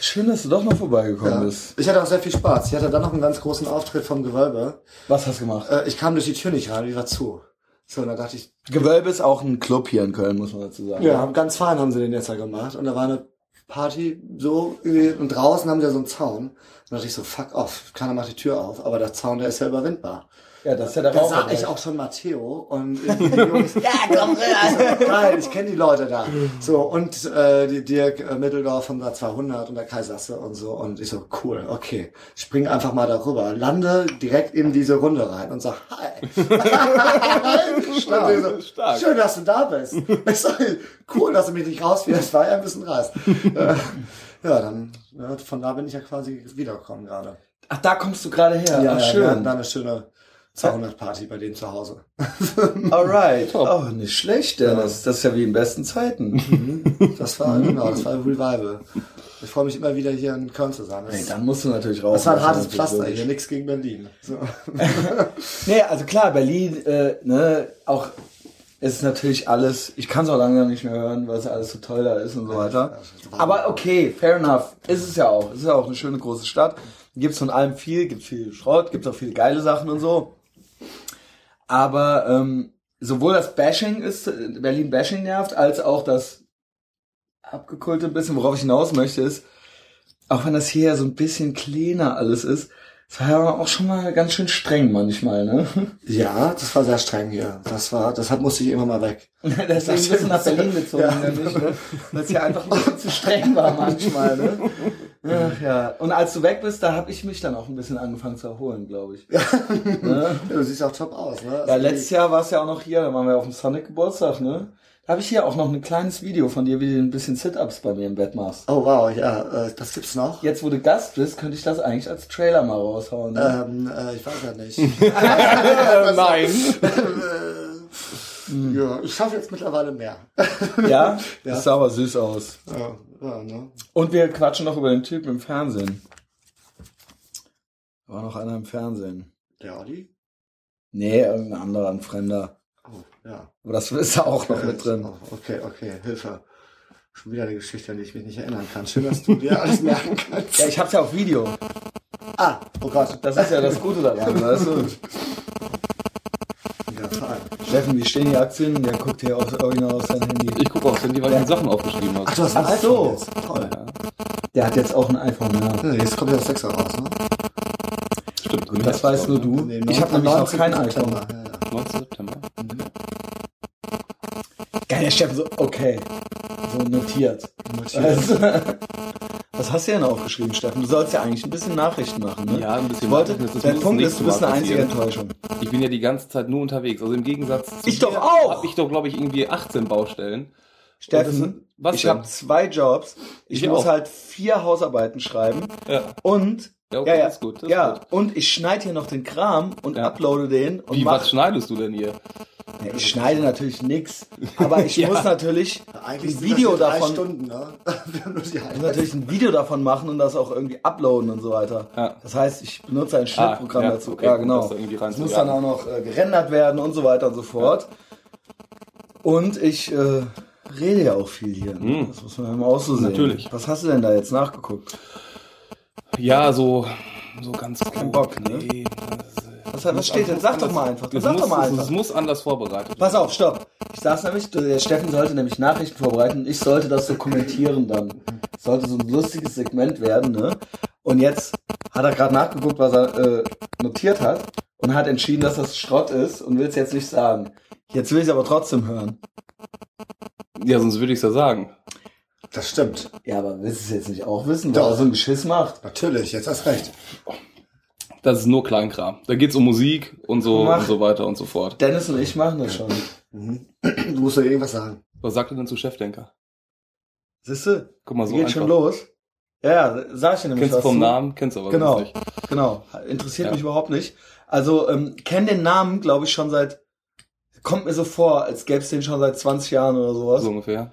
Schön, dass du doch noch vorbeigekommen ja. bist. Ich hatte auch sehr viel Spaß. Ich hatte dann noch einen ganz großen Auftritt vom Gewölbe. Was hast du gemacht? Äh, ich kam durch die Tür nicht rein, die war zu. So, da dachte ich. Gewölbe ist auch ein Club hier in Köln, muss man dazu sagen. Ja, ganz fein haben sie den jetzt ja gemacht. Und da war eine Party so und draußen haben sie ja so einen Zaun. Da dachte ich so, fuck off, keiner macht die Tür auf, aber der Zaun, der ist ja überwindbar. Ja, das ist ja der Da sah ich auch schon Matteo und [laughs] die Jungs, ja, komm rein. Nein, ich kenne die Leute da. So, und äh, die Dirk äh, Mitteldorf von der 200 und der Kaisasse und so. Und ich so, cool, okay. Spring einfach mal darüber. Lande direkt in diese Runde rein und sag, hi. [laughs] stark, so, stark. Schön, dass du da bist. Ich so, cool, dass du mich nicht rauswirfst. War ja ein bisschen reißt. Äh, ja, dann, ja, von da bin ich ja quasi wiedergekommen gerade. Ach, da kommst du gerade her. Ja, Ach, schön. Ja, da eine schöne 200 Party bei denen zu Hause. [laughs] Alright. Oh, nicht schlecht, denn ja. das, das ist ja wie in besten Zeiten. Mhm. Das war, genau, das war ein Revival. Ich freue mich immer wieder hier in Köln zu sein. Nee, dann musst du natürlich raus. Das war ein hartes Pflaster hier, nichts gegen Berlin. So. [laughs] nee, also klar, Berlin, äh, ne, auch ist natürlich alles, ich kann es auch lange nicht mehr hören, weil es alles so toll da ist und so weiter. Aber okay, fair enough. Ist es ja auch. Es ist ja auch eine schöne große Stadt. Gibt es von allem viel, gibt viel Schrott, gibt auch viele geile Sachen und so. Aber ähm, sowohl das Bashing ist, Berlin Bashing nervt, als auch das abgekulte ein bisschen, worauf ich hinaus möchte, ist, auch wenn das hier so ein bisschen cleaner alles ist, es war ja auch schon mal ganz schön streng manchmal, ne? Ja, das war sehr streng hier. Das war, deshalb musste ich immer mal weg. [laughs] Deswegen bist du nach Berlin gezogen, ja. nämlich, ne? Weil es hier einfach ein bisschen zu streng war manchmal, ne? [laughs] Ach, ja. Und als du weg bist, da habe ich mich dann auch ein bisschen angefangen zu erholen, glaube ich. [laughs] Ja. Ne? Du siehst auch top aus, ne? Also ja, letztes Jahr war es ja auch noch hier, da waren wir auf dem Sonic Geburtstag, ne? habe ich hier auch noch ein kleines Video von dir, wie du ein bisschen Sit-Ups bei mir im Bett machst. Oh wow, ja, äh, das gibt's noch. Jetzt, wo du Gast bist, könnte ich das eigentlich als Trailer mal raushauen. Ne? Ähm, äh, ich weiß ja nicht. [laughs] [laughs] Nein. ja, ich schaffe jetzt mittlerweile mehr. ja? ja? Das sah aber süß aus. Ja, ja, ne? Und wir quatschen noch über den Typen im Fernsehen. War noch einer im Fernsehen. Der Olli? Nee, irgendein anderer, ein Fremder. Oh, ja. Aber das ist da auch noch mit drin. Okay, okay, Hilfe. Schon wieder eine Geschichte, an die ich mich nicht erinnern kann. Schön, dass du dir alles merken kannst. Ja, ich hab's ja auf Video. Ah, oh Gott. Das ist ja das Gute daran, weißt du? [laughs] Ja. Steffen, wie stehen die Aktien? Der guckt hier aus, original aus seinem Handy. Ich gucke aufs Handy, weil ja. ich Sachen aufgeschrieben habe. Ach, du hast ein Ach iPhone so. Jetzt. Toll. Ja. Der hat jetzt auch ein iPhone, ja. ja jetzt kommt ja das 6 raus, ne? Stimmt. Das weißt nur du. Nee, ich habe nämlich noch kein iPhone. Ja, ja. 9. September. Mhm. Geil, der Steffen so, okay. So notiert. notiert. Also, was hast du denn aufgeschrieben, Steffen? Du sollst ja eigentlich ein bisschen Nachrichten machen, ne? Ja, ein bisschen. Ich wollte, der Punkt ist, du bist eine einzige Enttäuschung. Ich bin ja die ganze Zeit nur unterwegs. Also im Gegensatz zu Ich doch auch! Hab ich doch, glaube ich, irgendwie 18 Baustellen. Steffen, was ich habe zwei Jobs. Ich, ich muss auch. halt vier Hausarbeiten schreiben. Ja. Und ja, okay, ja, ja. ist gut. Das ja, gut. und ich schneide hier noch den Kram und ja. uploade den. Und Wie, mach, was schneidest du denn hier? Ja, ich schneide natürlich nix, aber [laughs] ich ja. muss natürlich Eigentlich ein Video davon. Stunden, ne? [laughs] ich muss natürlich ein Video davon machen und das auch irgendwie uploaden und so weiter. Ja. Das heißt, ich benutze ein Schnittprogramm ah, dazu. Okay, ja, genau. Das, das muss dann auch noch äh, gerendert werden und so weiter und so fort. Und ich äh, rede ja auch viel hier. Ne? Das muss man ja auch so sehen. Natürlich. Was hast du denn da jetzt nachgeguckt? Ja, so, so ganz kein Bock, ne? Nee, was, was steht denn? Sag doch mal einfach. Das Sag muss, doch mal einfach. Es muss anders vorbereitet werden. Pass auf, stopp. Ich sag's nämlich, der Steffen sollte nämlich Nachrichten vorbereiten. Ich sollte das so kommentieren dann. Das sollte so ein lustiges Segment werden, ne? Und jetzt hat er gerade nachgeguckt, was er äh, notiert hat und hat entschieden, dass das Schrott ist und will es jetzt nicht sagen. Jetzt will ich es aber trotzdem hören. Ja, sonst würde ich es ja sagen. Das stimmt. Ja, aber willst du es jetzt nicht auch wissen, weil er so ein Geschiss macht? Natürlich, jetzt hast recht. Das ist nur Kleinkram. Da geht's um Musik und so Mach. und so weiter und so fort. Dennis und ich machen das schon. Mhm. [clears throat] Du musst doch irgendwas sagen. Was sagt ihr denn zu Chefdenker? Siehste? Guck mal, so Geht einfach. schon los. Ja, ja, sag ich dir nämlich Kennst du was vom zu. Namen, kennst du aber Genau, nicht. genau. Interessiert Ja. mich überhaupt nicht. Also, ähm, kenn den Namen, glaube ich, schon seit, kommt mir so vor, als gäbe es den schon seit 20 Jahren oder sowas. So ungefähr.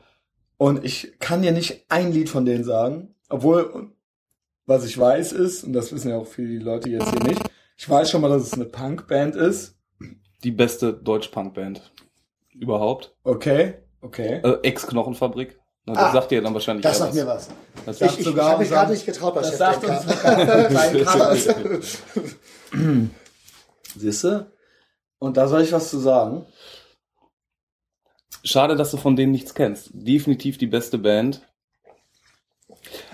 Und ich kann dir nicht ein Lied von denen sagen, obwohl, was ich weiß ist, und das wissen ja auch viele Leute jetzt hier nicht, ich weiß schon mal, dass es eine Punkband ist. Die beste Deutsch-Punk-Band überhaupt. Okay, okay. Äh, Ex-Knochenfabrik. Das Ah, sagt ihr dann wahrscheinlich Das sagt mir was. Das ich ich, ich habe mich gerade nicht getraut, was das sagt uns Siehst du? Und da soll ich was zu sagen. Schade, dass du von denen nichts kennst. Definitiv die beste Band.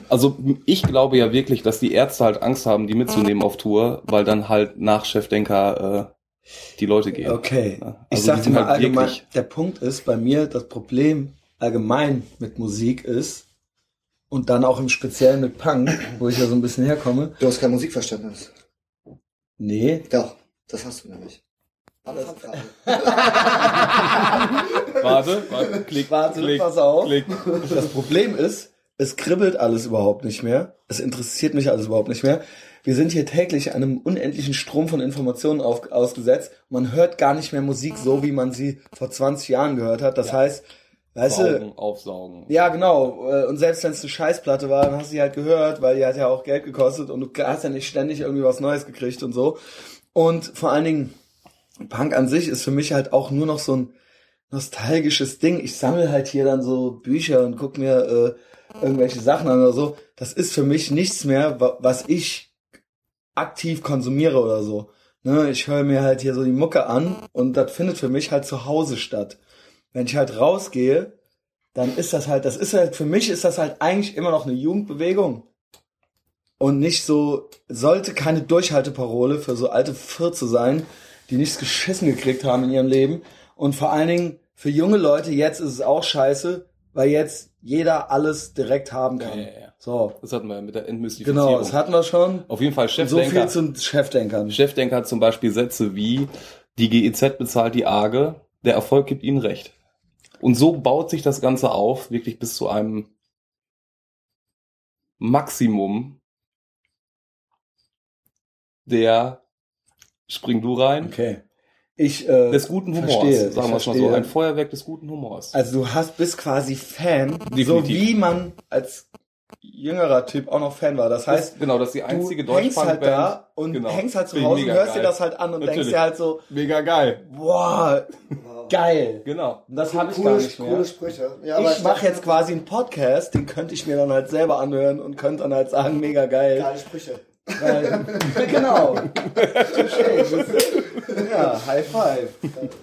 Also ich glaube ja wirklich, dass die Ärzte halt Angst haben, die mitzunehmen auf Tour, weil dann halt nach Chefdenker äh, die Leute gehen. Okay. Also ich sag dir mal halt allgemein, der Punkt ist bei mir, das Problem allgemein mit Musik ist, und dann auch im Speziellen mit Punk, wo ich ja so ein bisschen herkomme. Du hast kein Musikverständnis. Nee. Doch, das hast du nämlich. Alles [laughs] warte, warte, klick, warte, klick, pass auf. Klick. Das Problem ist, es kribbelt alles überhaupt nicht mehr. Es interessiert mich alles überhaupt nicht mehr. Wir sind hier täglich einem unendlichen Strom von Informationen auf, ausgesetzt. Man hört gar nicht mehr Musik so, wie man sie vor 20 Jahren gehört hat. Das ja. heißt, weißt Saugen, du, aufsaugen. Ja, genau. Äh, und selbst wenn es eine Scheißplatte war, dann hast du sie halt gehört, weil die hat ja auch Geld gekostet und du hast ja nicht ständig irgendwie was Neues gekriegt und so. Und vor allen Dingen, Punk an sich ist für mich halt auch nur noch so ein nostalgisches Ding. Ich sammle halt hier dann so Bücher und guck mir äh, irgendwelche Sachen an oder so. Das ist für mich nichts mehr, was ich aktiv konsumiere oder so. Ne, ich höre mir halt hier so die Mucke an und das findet für mich halt zu Hause statt. Wenn ich halt rausgehe, dann ist das halt, das ist halt, für mich ist das halt eigentlich immer noch eine Jugendbewegung. Und nicht so, sollte keine Durchhalteparole für so alte Fürze sein, die nichts geschissen gekriegt haben in ihrem Leben. Und vor allen Dingen für junge Leute jetzt ist es auch scheiße, weil jetzt jeder alles direkt haben kann. Ja, ja, ja. So. Das hatten wir mit der Entmystifizierung. Genau, das hatten wir schon. Auf jeden Fall Chefdenker. So viel zu Chefdenkern. Chefdenker hat zum Beispiel Sätze wie, die GEZ bezahlt die Arge, der Erfolg gibt ihnen recht. Und so baut sich das Ganze auf, wirklich bis zu einem Maximum der Spring du rein. Okay. Ich, äh, des guten Humors, verstehe, sagen wir es mal so. Ein Feuerwerk des guten Humors. Also du hast, bist quasi Fan, Definitiv. so wie man als jüngerer Typ auch noch Fan war. Das heißt, das, genau, das ist die einzige du hängst halt da und genau. hängst halt zu Hause und hörst geil. dir das halt an und Natürlich. denkst dir halt so, mega geil. Boah, geil. Genau. Und das habe ich gar nicht mehr. Coole Sprüche. Ja, ich mache jetzt quasi einen Podcast, den könnte ich mir dann halt selber anhören und könnte dann halt sagen, mega geil. Geile Sprüche. Weil, [laughs] genau. ja, High Five.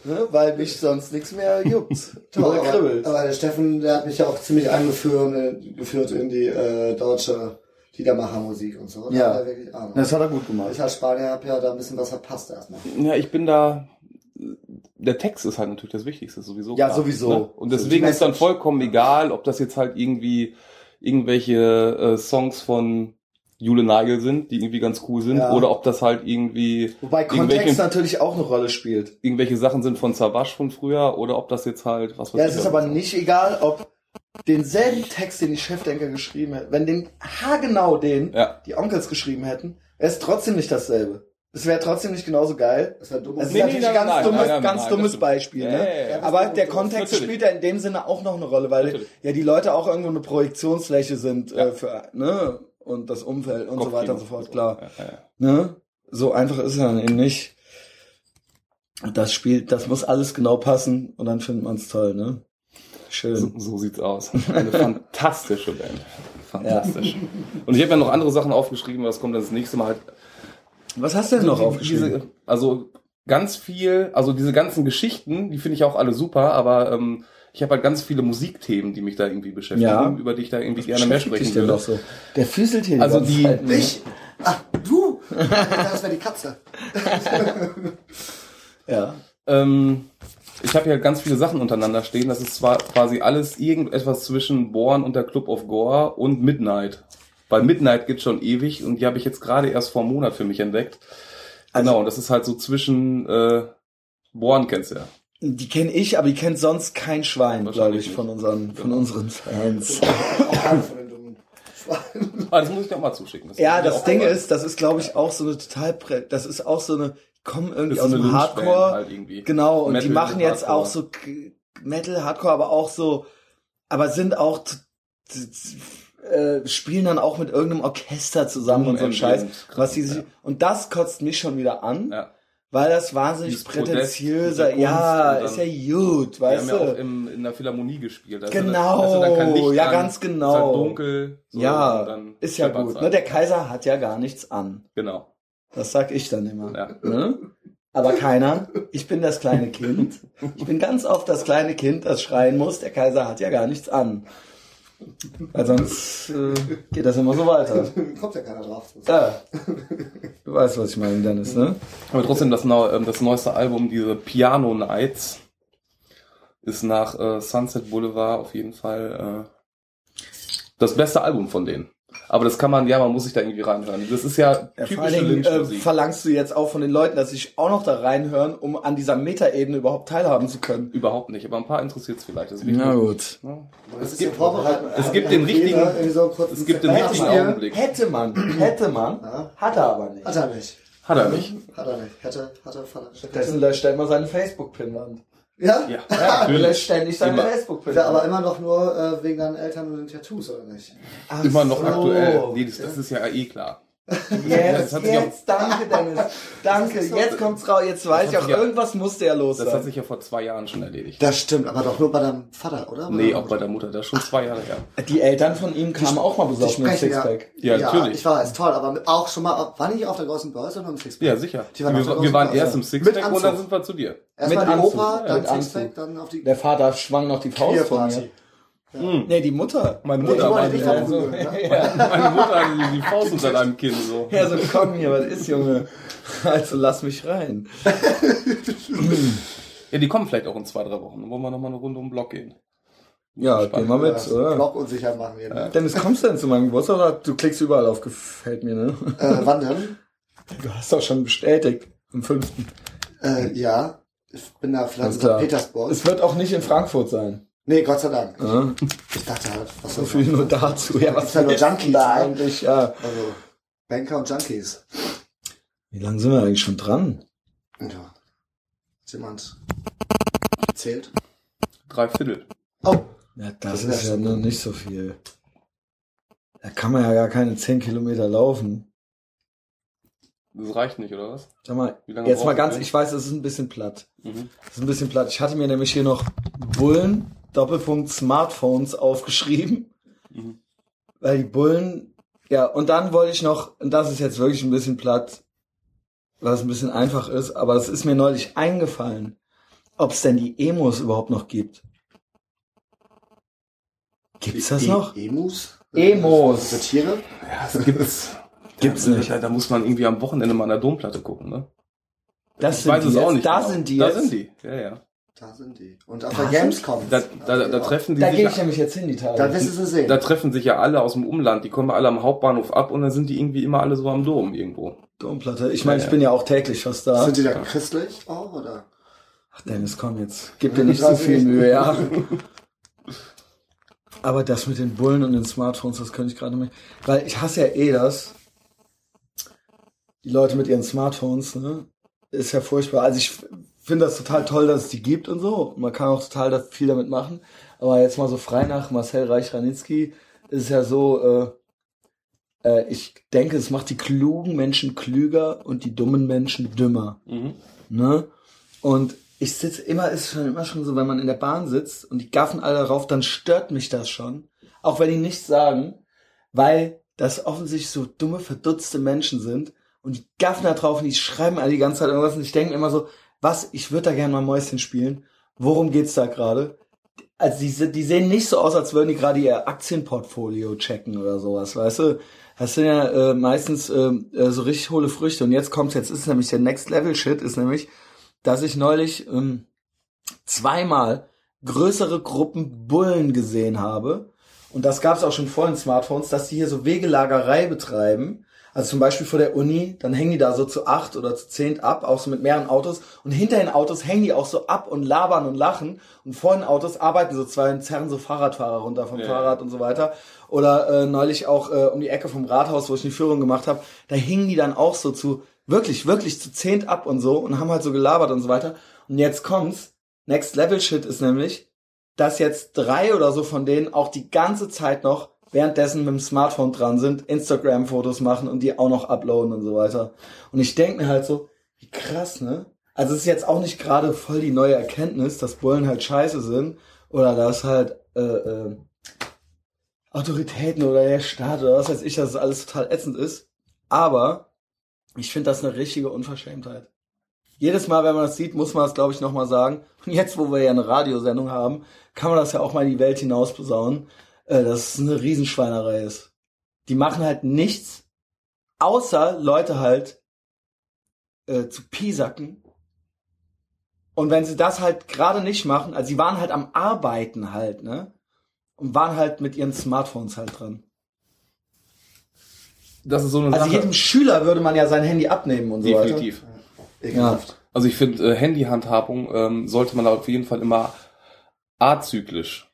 Ne? Weil mich sonst nichts mehr juckt. Toll, kribbelt. Aber, der Steffen, der hat mich ja auch ziemlich eingeführt äh, geführt in die äh, deutsche Liedermachermusik und so. Da ja, hat das hat er gut gemacht. Ich als Spanier habe ja da ein bisschen was verpasst erstmal. Ja, ich bin da der Text ist halt natürlich das Wichtigste sowieso. Ja, klar, sowieso. Ne? Und deswegen ist dann vollkommen egal, ob das jetzt halt irgendwie irgendwelche äh, Songs von Jule Nagel sind, die irgendwie ganz cool sind, ja. oder ob das halt irgendwie. Wobei Kontext natürlich auch eine Rolle spielt. Irgendwelche Sachen sind von Savage von früher, oder ob das jetzt halt, was weiß Ja, es ist aber nicht egal, ob denselben Text, den die Chefdenker geschrieben hätten, wenn den haargenau den ja. die Onkels geschrieben hätten, wäre es trotzdem nicht dasselbe. Es wäre trotzdem nicht genauso geil. Das wäre dumm. Das ist nee, natürlich ein ganz nein, dummes, nein, ganz dummes Beispiel. Ja, ne? Ja, ja, Aber der Kontext natürlich. spielt ja in dem Sinne auch noch eine Rolle, weil natürlich. ja die Leute auch irgendwo eine Projektionsfläche sind äh, für ne und das Umfeld und so weiter und so fort, klar. Ja, ja. Ne? So einfach ist es dann eben nicht. Das spielt, das muss alles genau passen und dann findet man es toll, ne? Schön. So, so sieht's aus. Eine fantastische Band. Fantastisch. Ja. Und ich habe ja noch andere Sachen aufgeschrieben, was kommt das nächste Mal halt. Was hast du denn also noch die, aufgeschrieben? Diese, also ganz viel, also diese ganzen Geschichten, die finde ich auch alle super, aber ähm, ich habe halt ganz viele Musikthemen, die mich da irgendwie beschäftigen, ja. über die ich da irgendwie Was gerne mehr sprechen würde. Doch so? Der füßelt hier Also die, Zeit, ne? ich, ach, du, [laughs] das wäre die Katze. [laughs] ja. Ähm, ich habe hier ganz viele Sachen untereinander stehen. Das ist zwar quasi alles irgendetwas zwischen Born und der Club of Gore und Midnight. Weil Midnight gibt schon ewig und die habe ich jetzt gerade erst vor einem Monat für mich entdeckt. Also, genau, und das ist halt so zwischen äh, Born kennst du ja. Die kenne ich, aber die kennt sonst kein Schwein, glaube ich, von unseren, von unseren Fans. [laughs] ah, das muss ich dir auch mal zuschicken. Das ja, das Ding ist, das ist, glaube ich, auch so eine total, das ist auch so eine, kommen irgendwie aus dem Hardcore. Halt genau, und Metal die machen jetzt Hardcore. auch so Metal, Hardcore, aber auch so, aber sind auch, äh, spielen dann auch mit irgendeinem Orchester zusammen und so ein Scheiß. Was die, ja. und das kotzt mich schon wieder an. Ja weil das wahnsinnig prätentiöser, ja, ist ja gut, weißt du. Wir haben ja auch im, in der Philharmonie gespielt. Das genau, ist, ja, an, ganz genau. Ist halt dunkel. So, ja, ist ja gut. Ne, der Kaiser hat ja gar nichts an. Genau. Das sag ich dann immer. Ja. Ne? Aber keiner. Ich bin das kleine Kind. Ich bin ganz oft das kleine Kind, das schreien muss. Der Kaiser hat ja gar nichts an. Weil sonst äh, geht das immer so weiter. Kommt ja keiner drauf. Ja. Du weißt, was ich meine, Dennis, ne? Aber trotzdem, das, ähm, das neueste Album, diese Piano Nights, ist nach äh, Sunset Boulevard auf jeden Fall äh, das beste Album von denen. Aber das kann man, ja, man muss sich da irgendwie reinhören. Das ist ja, ja typische Dingen, äh, verlangst du jetzt auch von den Leuten, dass sie sich auch noch da reinhören, um an dieser Metaebene überhaupt teilhaben zu können? Überhaupt nicht, aber ein paar interessiert es vielleicht. Na gut. Ja. Es, gibt, es gibt den richtigen, es gibt den richtigen Augenblick. Hätte man, hätte man, ja. hat er aber nicht. Hat er nicht. Hat er nicht. Hat er nicht. Hätte, hat er, hat er. Stattdessen löscht er immer seine Facebook-Pinwand. Ja? Ja, ja [laughs] du lässt ständig deine Facebook-Pinwand. Ja, aber immer noch nur äh, wegen deinen Eltern und den Tattoos, oder nicht? Ach immer noch so. aktuell. Nee, das, das ist ja eh klar. Yes, jetzt, danke Dennis. Danke, jetzt kommt's raus. Jetzt weiß ich auch, ja, irgendwas musste ja los sein. Das hat sich ja vor zwei Jahren schon erledigt. Das stimmt, aber doch nur bei deinem Vater, oder? Nee, auch bei der Mutter. Das ist schon zwei Jahre her. Die Eltern von ihm kamen die, auch mal besorgt mit Sixpack. Ja, ja, natürlich. Ich war, ist toll, aber auch schon mal, war nicht auf der großen Börse noch im Sixpack? Ja, sicher. Waren wir, wir waren erst im Sixpack und dann sind wir zu dir. Erstmal die Opa, dann Sixpack, dann auf die... Der Vater schwang noch die Faust von mir. Ja. Hm. Nee, die Mutter. Meine Mutter war die, ja, so. ja. Meine Mutter hatte die Faust unter deinem Kinn so. Ja, so komm hier, was ist, Junge? Also lass mich rein. ja, die kommen vielleicht auch in zwei, drei Wochen. Dann wollen wir nochmal eine Runde um den Block gehen. Ja, geh mal mit, ja, oder? Block unsicher machen wir. Ne? Dennis, kommst du denn zu meinem Geburtstag oder du klickst überall auf gefällt mir, ne? Äh, wann denn? Du hast doch schon bestätigt. Am fünften. Äh, ja. Ich bin da vielleicht in St. Petersburg. Es wird auch nicht in Frankfurt sein. Nee, Gott sei Dank. Ja. Ich dachte halt, was so viel nur dazu. Ja, was ist ja nur Junkies da eigentlich? Ja. Also Banker und Junkies. Wie lange sind wir eigentlich schon dran? Ja. Ist jemand zählt? Drei Viertel. Oh. Ja, das, das ist ja noch nicht so viel. Da kann man ja gar keine zehn Kilometer laufen. Das reicht nicht, oder was? Sag mal, jetzt mal ganz, ich weiß, es ist ein bisschen platt. Mhm. Es ist ein bisschen platt. Ich hatte mir nämlich hier noch Bullen, Doppelpunkt Smartphones aufgeschrieben. Mhm. Weil die Bullen, ja, und dann wollte ich noch, und das ist jetzt wirklich ein bisschen platt, was ein bisschen einfach ist, aber es ist mir neulich eingefallen, ob es denn die Emos überhaupt noch gibt. Gibt's das e noch? Emus? Emos. Satire? Ja, es gibt's. [laughs] Gibt's ja, nicht. Da muss man irgendwie am Wochenende mal an der Domplatte gucken, ne? Das ich sind weiß die es auch nicht. Da genau. sind die. Da jetzt. sind die. Ja, ja. Da sind die. Und auf da der Gamescom. Da, da, da, da treffen die da sich. Da gehe ich nämlich jetzt hin, die Tage. Da wirst du sie sehen. Da treffen sich ja alle aus dem Umland. Die kommen alle am Hauptbahnhof ab und dann sind die irgendwie immer alle so am Dom irgendwo. Domplatte. Ich meine, ja, ich bin ja auch täglich fast da. Sind die da christlich auch, oder? Ach Dennis, komm jetzt. Gib dir nicht so viel Mühe, ja. [laughs] Aber das mit den Bullen und den Smartphones, das könnte ich gerade nicht. Weil ich hasse ja eh das. Die Leute mit ihren Smartphones, ne? Ist ja furchtbar. Also ich finde das total toll, dass es die gibt und so. Man kann auch total viel damit machen. Aber jetzt mal so frei nach Marcel Reich-Ranitzky ist ja so, äh, äh, ich denke, es macht die klugen Menschen klüger und die dummen Menschen dümmer. Mhm. Ne? Und ich sitze immer, ist schon immer schon so, wenn man in der Bahn sitzt und die gaffen alle darauf, dann stört mich das schon. Auch wenn die nichts sagen, weil das offensichtlich so dumme, verdutzte Menschen sind und die gaffen da drauf und die schreiben alle die ganze Zeit irgendwas und ich denke immer so, was, ich würde da gerne mal Mäuschen spielen. Worum geht's da gerade? Also die, die sehen nicht so aus, als würden die gerade ihr Aktienportfolio checken oder sowas, weißt du? Das sind ja äh, meistens äh, äh so richtig hohle Früchte. Und jetzt kommt's, jetzt ist nämlich der Next Level Shit, ist nämlich, dass ich neulich ähm, zweimal größere Gruppen Bullen gesehen habe. Und das gab es auch schon vor den Smartphones, dass die hier so Wegelagerei betreiben. Also zum Beispiel vor der Uni, dann hängen die da so zu acht oder zu zehn ab, auch so mit mehreren Autos. Und hinter den Autos hängen die auch so ab und labern und lachen. Und vor den Autos arbeiten so zwei und zerren so Fahrradfahrer runter vom ja. Fahrrad und so weiter. Oder äh, neulich auch äh, um die Ecke vom Rathaus, wo ich die Führung gemacht habe, da hingen die dann auch so zu Wirklich, wirklich zu zehnt ab und so und haben halt so gelabert und so weiter. Und jetzt kommt's. Next Level Shit ist nämlich, dass jetzt drei oder so von denen auch die ganze Zeit noch währenddessen mit dem Smartphone dran sind, Instagram-Fotos machen und die auch noch uploaden und so weiter. Und ich denke mir halt so, Wie krass, ne? Also es ist jetzt auch nicht gerade voll die neue Erkenntnis, dass Bullen halt scheiße sind oder dass halt äh, äh, Autoritäten oder der Staat oder was weiß ich, dass es alles total ätzend ist. Aber ich finde das eine richtige Unverschämtheit. Jedes Mal, wenn man das sieht, muss man das, glaube ich, nochmal sagen. Und jetzt, wo wir ja eine Radiosendung haben, kann man das ja auch mal in die Welt hinaus posaunen, äh, dass es eine Riesenschweinerei ist. Die machen halt nichts, außer Leute halt äh, zu piesacken und wenn sie das halt gerade nicht machen, also sie waren halt am Arbeiten halt, ne? Und waren halt mit ihren Smartphones halt dran. Das ist so eine also Sache. jedem Schüler würde man ja sein Handy abnehmen und so Definitiv. weiter. Ja. Also ich finde, äh, Handyhandhabung ähm, sollte man auf jeden Fall immer azyklisch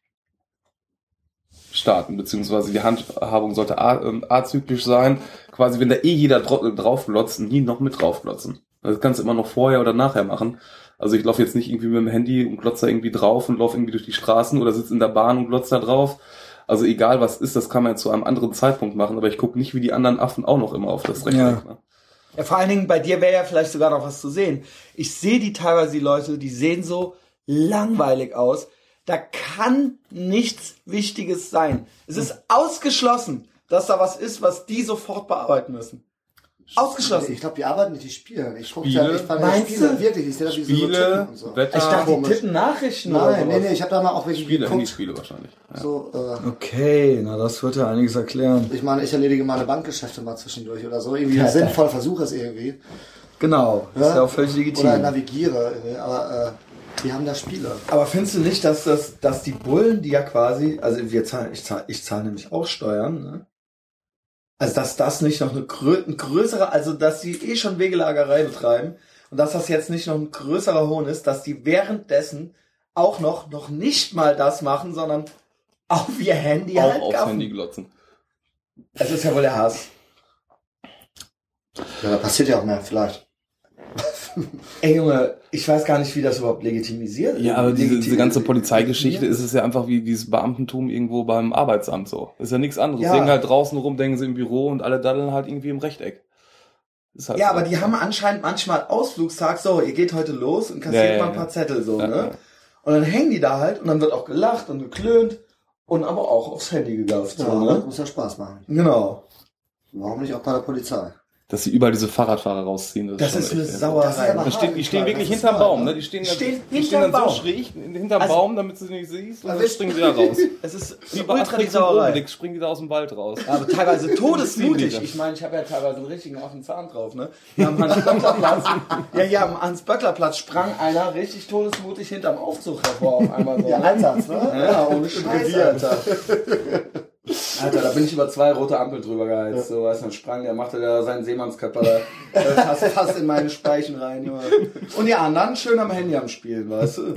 starten, beziehungsweise die Handhabung sollte ähm, azyklisch sein. Quasi, wenn da eh jeder drauf glotzt, nie noch mit drauf glotzen. Das kannst du immer noch vorher oder nachher machen. Also ich laufe jetzt nicht irgendwie mit dem Handy und glotze da irgendwie drauf und laufe irgendwie durch die Straßen oder sitze in der Bahn und glotze da drauf. Also egal was ist, das kann man zu einem anderen Zeitpunkt machen, aber ich gucke nicht wie die anderen Affen auch noch immer auf das Rechteck. Ja. Ne? ja, vor allen Dingen bei dir wäre ja vielleicht sogar noch was zu sehen. Ich sehe die teilweise, die Leute, die sehen so langweilig aus. Da kann nichts Wichtiges sein. Es ist ausgeschlossen, dass da was ist, was die sofort bearbeiten müssen. Ausgeschlossen. Ich glaube, die arbeiten nicht, die spielen. Ich gucke ja, ich fand Meinst Spiele, du? wirklich. Ich sehe das wie Spiele, so, so. Wetter. Ich dachte, die tippen Nachrichten Nein, oder nee, nee, ich habe da mal auch welche Spiele, Handyspiele wahrscheinlich. Ja. So, äh, okay, na das wird ja einiges erklären. Ich meine, ich erledige meine Bankgeschäfte mal zwischendurch oder so. Irgendwie ja, sinnvoll versuche es irgendwie. Genau, ja? ist ja auch völlig legitim. Oder navigiere, aber äh, die haben da Spiele. Aber findest du nicht, dass das, dass die Bullen, die ja quasi, also wir zahlen, ich zahle, ich zahle nämlich auch Steuern, ne? Also dass das nicht noch eine grö größere, also dass sie eh schon Wegelagerei betreiben und dass das jetzt nicht noch ein größerer Hohn ist, dass die währenddessen auch noch noch nicht mal das machen, sondern auf ihr Handy auch halt aufs gaffen. Handy glotzen. Das ist ja wohl der Hass. Ja, da passiert ja auch mehr, vielleicht. Ey Junge, ich weiß gar nicht, wie das überhaupt legitimisiert Ja, aber diese, diese ganze Polizeigeschichte ist es ja einfach wie dieses Beamtentum irgendwo beim Arbeitsamt so. Ist ja nichts anderes. Ja. Sie hängen halt draußen rum, denken sie im Büro und alle daddeln halt irgendwie im Rechteck. Halt ja, so. aber die haben anscheinend manchmal Ausflugstag, so, ihr geht heute los und kassiert ja, ja, mal ein paar Zettel so, ne? Und dann hängen die da halt und dann wird auch gelacht und geklönt und aber auch aufs Handy gegafft. Ja, so, ne? muss ja Spaß machen. Genau. Warum nicht auch bei der Polizei? Dass sie überall diese Fahrradfahrer rausziehen. Das, das ist, eine Sauerei. Die stehen, die stehen wirklich hinterm Baum, ne? Die stehen, stehen die stehen dann so schräg hinterm also, Baum, damit du sie nicht siehst, und also dann springen sie da raus. [laughs] Es ist wie bei ultra die Sauerei. Springen die da aus dem Wald raus. Ja, aber teilweise [laughs] todesmutig. Ich meine, ich habe ja teilweise einen richtigen offenen Zahn drauf, ne? Haben Hans-Böckler-Platz. [laughs] ja, ja, am Hans-Böckler-Platz sprang einer richtig todesmutig hinterm Aufzug hervor auf einmal so. Ja? Einsatz, ne? Ja, ohne Scheiß, Alter. Da bin ich über zwei rote Ampeln drüber geheizt. Ja. So, weißt du, dann sprang der, machte da seinen Seemannskörper da fast, fast in meine Speichen rein. Junge. Und die anderen schön am Handy am Spielen, weißt du?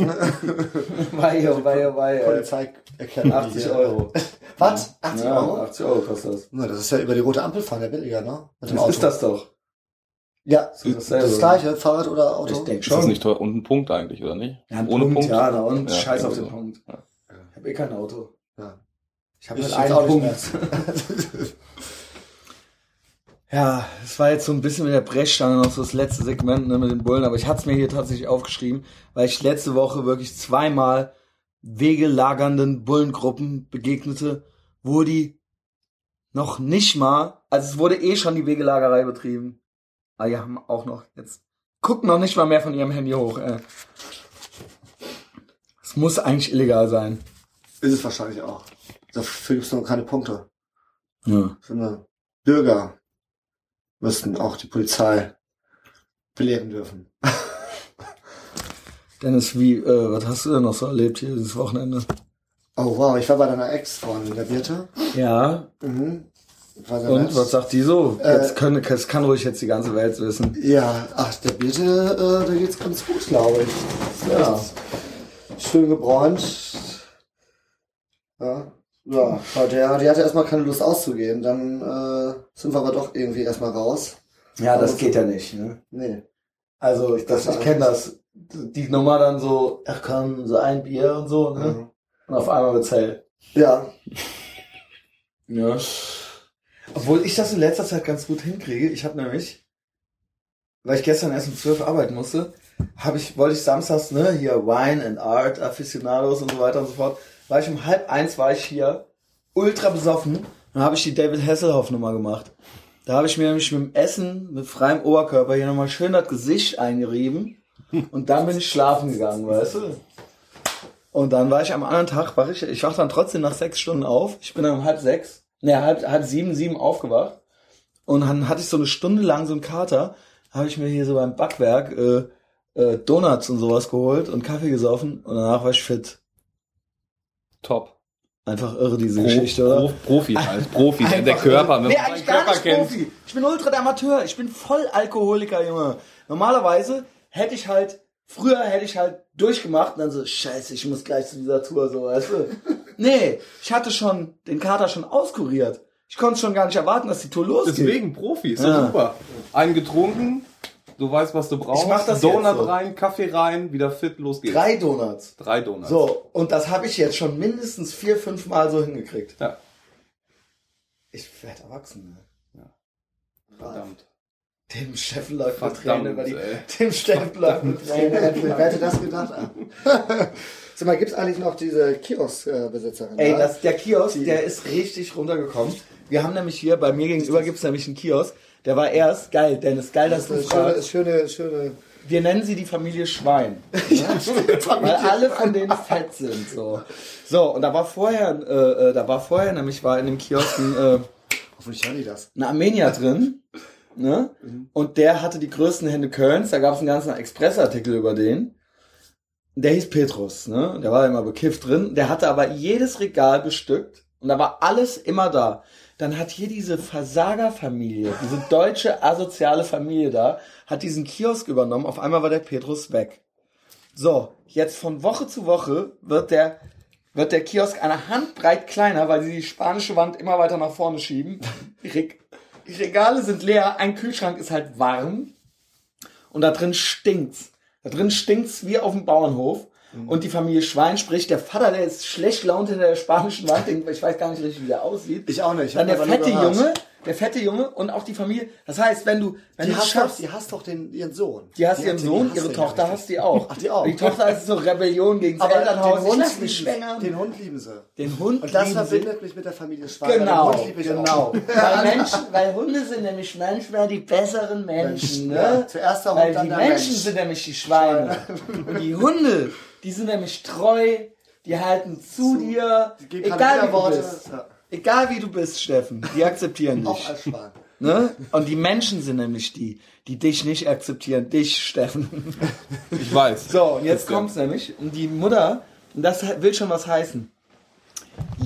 Wei, wei, wei. Polizei erkennt 80 Euro. Was? 80 ja, Euro? 80 Euro kostet das. Na, das ist ja über die rote Ampel fahren, der billiger, ne? Mit dem Was Auto. ist das doch? Ja, das, ist das, das gleiche, Fahrrad oder Auto. Ich denke schon. Ist das nicht teuer? Und ein Punkt eigentlich, oder nicht? Ja, Ohne Punkt, Punkt? Ja, na und ja, scheiß auf den Punkt. Ja. Ich habe eh kein Auto. Ja. Ich habe halt einen Punkt. [laughs] ja, es war jetzt so ein bisschen mit der Brechstange noch so das letzte Segment ne, mit den Bullen, aber ich hatte es mir hier tatsächlich aufgeschrieben, weil ich letzte Woche wirklich zweimal wegelagernden Bullengruppen begegnete, wo die noch nicht mal, also es wurde eh schon die Wegelagerei betrieben, aber die haben auch noch jetzt, gucken noch nicht mal mehr von ihrem Handy hoch. Äh. Es muss eigentlich illegal sein. Ist es wahrscheinlich auch. Dafür gibt es noch keine Punkte. Ja. Sondern Bürger müssten auch die Polizei belehren dürfen. [laughs] Dennis, wie, äh, was hast du denn noch so erlebt hier dieses Wochenende? Oh wow, ich war bei deiner Ex-Freundin, der Birte. Ja. Mhm. Und nett. was sagt die so? Jetzt äh, können, das kann ruhig jetzt die ganze Welt wissen. Ja, ach, der Birte, äh, da geht's ganz gut, glaube ich. Ja. Schön gebräunt. Ja. Ja, der, die hatte erstmal keine Lust auszugehen. Dann äh, sind wir aber doch irgendwie erstmal raus. Ja, das geht ja nicht, ne? Nee. Also ich, das, ich kenne das. Die Nummer dann so, ach komm, so ein Bier und so, ne? Mhm. Und auf einmal wird's hell. Ja. Ja. Obwohl ich das in letzter Zeit ganz gut hinkriege. Ich habe nämlich, weil ich gestern erst um 12 arbeiten musste, habe ich, wollte ich samstags, ne, hier Wine and Art, Aficionados und so weiter und so fort, war ich um halb eins war ich hier, ultra besoffen, dann habe ich die David Hasselhoff Nummer gemacht. Da habe ich mir nämlich mit dem Essen, mit freiem Oberkörper hier nochmal schön das Gesicht eingerieben und dann bin ich schlafen gegangen, weißt du? Und dann war ich am anderen Tag, war ich, ich wach dann trotzdem nach sechs Stunden auf. Ich bin dann um halb sechs, ne, halb, halb sieben, sieben aufgewacht. Und dann hatte ich so eine Stunde lang so einen Kater, habe ich mir hier so beim Backwerk äh, äh, Donuts und sowas geholt und Kaffee gesoffen und danach war ich fit. Top. Einfach irre, diese Pro, Geschichte, oder? Pro, Profi als Profi, der, der Körper. Nee, eigentlich gar Körper nicht. Profi. Ich bin ultra der Amateur. Ich bin voll Alkoholiker, Junge. Normalerweise hätte ich halt, früher hätte ich halt durchgemacht und dann so, scheiße, ich muss gleich zu dieser Tour, so, weißt du? [laughs] nee, ich hatte schon den Kater schon auskuriert. Ich konnte schon gar nicht erwarten, dass die Tour losgeht. Deswegen, Profi, ist ja. super. Einen getrunken, Du weißt, was du brauchst. Ich mach das Donut jetzt so. rein, Kaffee rein, wieder fit, los geht's. Drei Donuts. Drei Donuts. So, und das habe ich jetzt schon mindestens vier, fünf Mal so hingekriegt. Ja. Ich werde erwachsen. Ne? Ja. Verdammt. Dem Steffen läuft mit Tränen über die. Ey. Dem Steffen läuft mit Tränen. Wer hätte das gedacht? [laughs] Sag mal, gibt's eigentlich noch diese Kiosk-Besitzerin? Ey, das, der Kiosk, der ist richtig runtergekommen. Wir haben nämlich hier, bei mir gegenüber gibt's nämlich einen Kiosk. Der war erst geil, Dennis, geil, dass das du fragst. Schöne, schöne, Wir nennen sie die Familie Schwein. [laughs] ja, weil alle von denen fett sind. So, so und da war vorher, äh, äh, da war vorher, nämlich war in dem Kiosk ein, äh, Hoffentlich die das. Ein Armenier drin. Ne? Und der hatte die größten Hände Kölns. Da gab es einen ganzen Expressartikel über den. Der hieß Petrus, ne? Der war immer bekifft drin. Der hatte aber jedes Regal bestückt und da war alles immer da dann hat hier diese Versagerfamilie, diese deutsche asoziale Familie da, hat diesen Kiosk übernommen. Auf einmal war der Petrus weg. So, jetzt von Woche zu Woche wird der, wird der Kiosk eine Handbreit kleiner, weil sie die spanische Wand immer weiter nach vorne schieben. Die Regale sind leer, ein Kühlschrank ist halt warm und da drin stinkt's. Da drin stinkt's wie auf dem Bauernhof. Mhm. Und die Familie Schwein, sprich der Vater, der ist schlecht gelaunt hinter der spanischen Wand, ich weiß gar nicht richtig, wie der aussieht. Ich auch nicht. Ich Dann der fette Junge, der fette Junge und auch die Familie. Das heißt, wenn du, wenn die du hast schaffst, doch, die hast doch den, ihren Sohn. Die hast die ihren Sohn, ihre Tochter ja hast die auch. Ach, die auch. Die Tochter ist so Rebellion gegen das Elternhaus. Den Hund, ich mich schwängern. den Hund lieben sie. Den Hund Und das verbindet mich mit der Familie Schwein. Genau, genau. [laughs] weil Menschen, weil Hunde sind nämlich manchmal die besseren Menschen, ne? Ja, zuerst der Hund, weil die Menschen Mensch. sind nämlich die Schweine. Und die Hunde, die sind nämlich treu, die halten zu so, dir, egal wie du bist. Ja. Egal wie du bist, Steffen, die akzeptieren [laughs] dich. Auch als Schwan. Ne? Und die Menschen sind nämlich die, die dich nicht akzeptieren. Dich, Steffen. [laughs] Ich weiß. So, und jetzt kommt's nämlich. Und die Mutter, und das will schon was heißen.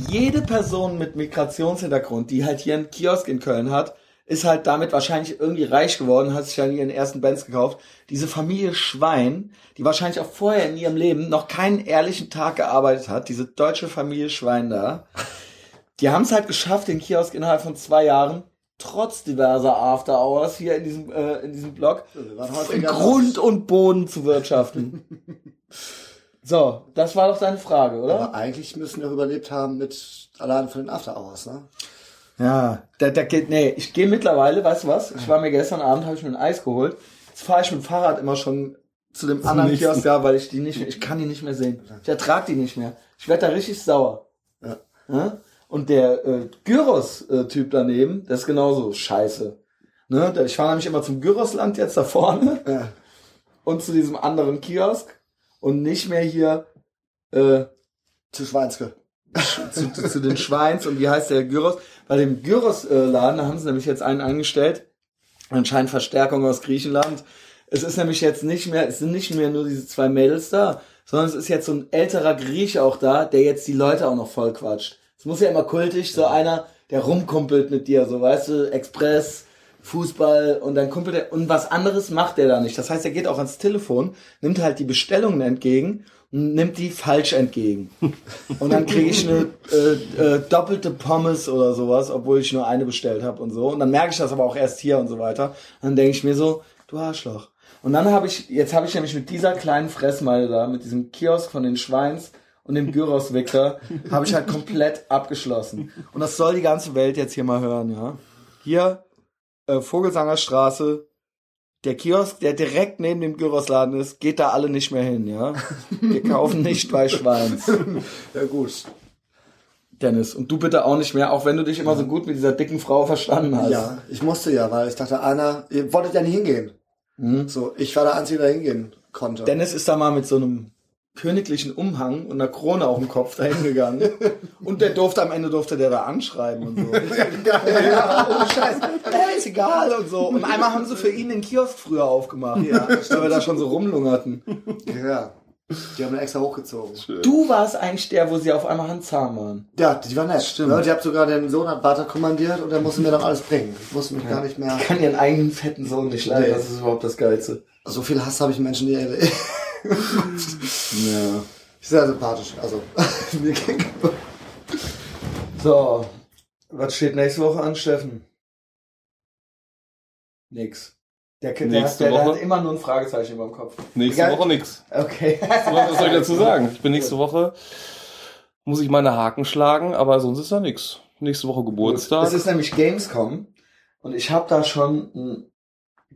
Jede Person mit Migrationshintergrund, die halt hier einen Kiosk in Köln hat, ist halt damit wahrscheinlich irgendwie reich geworden, hat sich dann ihren ersten Benz gekauft. Diese Familie Schwein, die wahrscheinlich auch vorher in ihrem Leben noch keinen ehrlichen Tag gearbeitet hat, diese deutsche Familie Schwein da, die haben es halt geschafft, den Kiosk innerhalb von zwei Jahren trotz diverser After Hours hier in diesem, äh, in diesem Blog in Grund und Boden zu wirtschaften. [laughs] so, das war doch deine Frage, oder? Aber eigentlich müssen wir überlebt haben mit allein von den After Hours, ne? Ja, da, da geht, nee, ich gehe mittlerweile, weißt du was? Ich war mir gestern Abend, habe ich mir ein Eis geholt. Jetzt fahre ich mit dem Fahrrad immer schon zu dem anderen nächsten. Kiosk, ja, weil ich die nicht mehr, ich kann die nicht mehr sehen. Ich ertrage die nicht mehr. Ich werde da richtig sauer. Ja. ja? Und der äh, Gyros-Typ daneben, das ist genauso scheiße. Ne? Ich fahre nämlich immer zum Gyrosland jetzt da vorne [laughs] ja. und zu diesem anderen Kiosk und nicht mehr hier äh, zu Schweinske zu, zu, zu, den Schweins und wie heißt der Gyros? Bei dem Gyros-Laden haben sie nämlich jetzt einen eingestellt. Anscheinend Verstärkung aus Griechenland. Es ist nämlich jetzt nicht mehr, es sind nicht mehr nur diese zwei Mädels da, sondern es ist jetzt so ein älterer Grieche auch da, der jetzt die Leute auch noch voll quatscht. Es muss ja immer kultig, so einer, der rumkumpelt mit dir, so weißt du, Express, Fußball und dann kumpelt er und was anderes macht er da nicht. Das heißt, er geht auch ans Telefon, nimmt halt die Bestellungen entgegen nimmt die falsch entgegen. [laughs] Und dann kriege ich eine äh, äh, doppelte Pommes oder sowas, obwohl ich nur eine bestellt habe und so. Und dann merke ich das aber auch erst hier und so weiter. Und dann denke ich mir so, du Arschloch. Und dann habe ich, jetzt habe ich nämlich mit dieser kleinen Fressmeile da, mit diesem Kiosk von den Schweins und dem Gyros-Wicker, habe ich halt komplett abgeschlossen. Und das soll die ganze Welt jetzt hier mal hören, ja. Hier, äh, Vogelsangerstraße, der Kiosk, der direkt neben dem Gyrosladen ist, geht da alle nicht mehr hin, ja? Wir kaufen nicht bei Schweins. ja, gut. Dennis, und du bitte auch nicht mehr, auch wenn du dich immer so gut mit dieser dicken Frau verstanden hast. Ja, ich musste ja, weil ich dachte, einer, ihr wolltet ja nicht hingehen. Mhm. So, ich war der Einzige, der hingehen konnte. Dennis ist da mal mit so einem königlichen Umhang und einer Krone auf dem Kopf dahin gegangen. [laughs] und der durfte am Ende durfte der da anschreiben und so. [laughs] ja, oh Scheiß, hey, ist egal und so. Und einmal haben sie für ihn den Kiosk früher aufgemacht, ja, weil wir da schon so rumlungerten. Ja. Die haben ihn extra hochgezogen. Schön. Du warst eigentlich der, wo sie auf einmal handzahm waren. Ja, die war nett. Stimmt. Ja, ich habe sogar den Sohn an Vater kommandiert und der musste mir dann alles bringen. Ich musste mich ja. gar nicht mehr. Ich kann ihren eigenen fetten Sohn nicht leiden. Nee. Das ist überhaupt das Geilste. So viel Hass habe ich Menschen, die [laughs] ja. Sehr sympathisch. Also, [laughs] mir gegenüber. So, was steht nächste Woche an, Steffen? Nix. Der, der, Nächste der, der Woche? hat immer nur ein Fragezeichen über dem Kopf. Nächste Egal. Woche nix. Okay. Was soll ich [laughs] dazu sagen? Ich bin nächste Woche, muss ich meine Haken schlagen, aber sonst ist da nix. Nächste Woche Geburtstag. Es ist nämlich Gamescom und ich habe da schon einen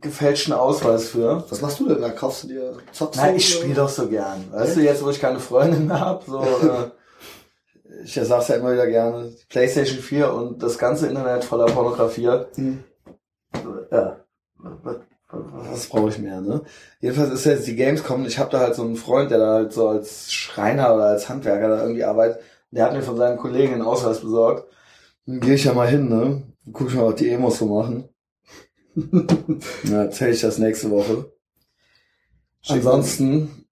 gefälschten Ausweis für. Was machst du denn da? Kaufst du dir Zockst Nein, ich spiele doch so gern. Weißt du, jetzt wo ich keine Freundin mehr habe, so [laughs] äh, ich sag's ja immer wieder gerne, PlayStation 4 und das ganze Internet voller Pornografie. Hm. Ja. Was brauche ich mehr, ne? Jedenfalls ist jetzt die Gamescom, ich habe da halt so einen Freund, der da halt so als Schreiner oder als Handwerker da irgendwie arbeitet. Der hat mir von seinen Kollegen einen Ausweis besorgt. Dann gehe ich ja mal hin, ne? Guck ich mal, was die Emos so machen. [laughs] Na, erzähl ich das nächste Woche. Schick Ansonsten,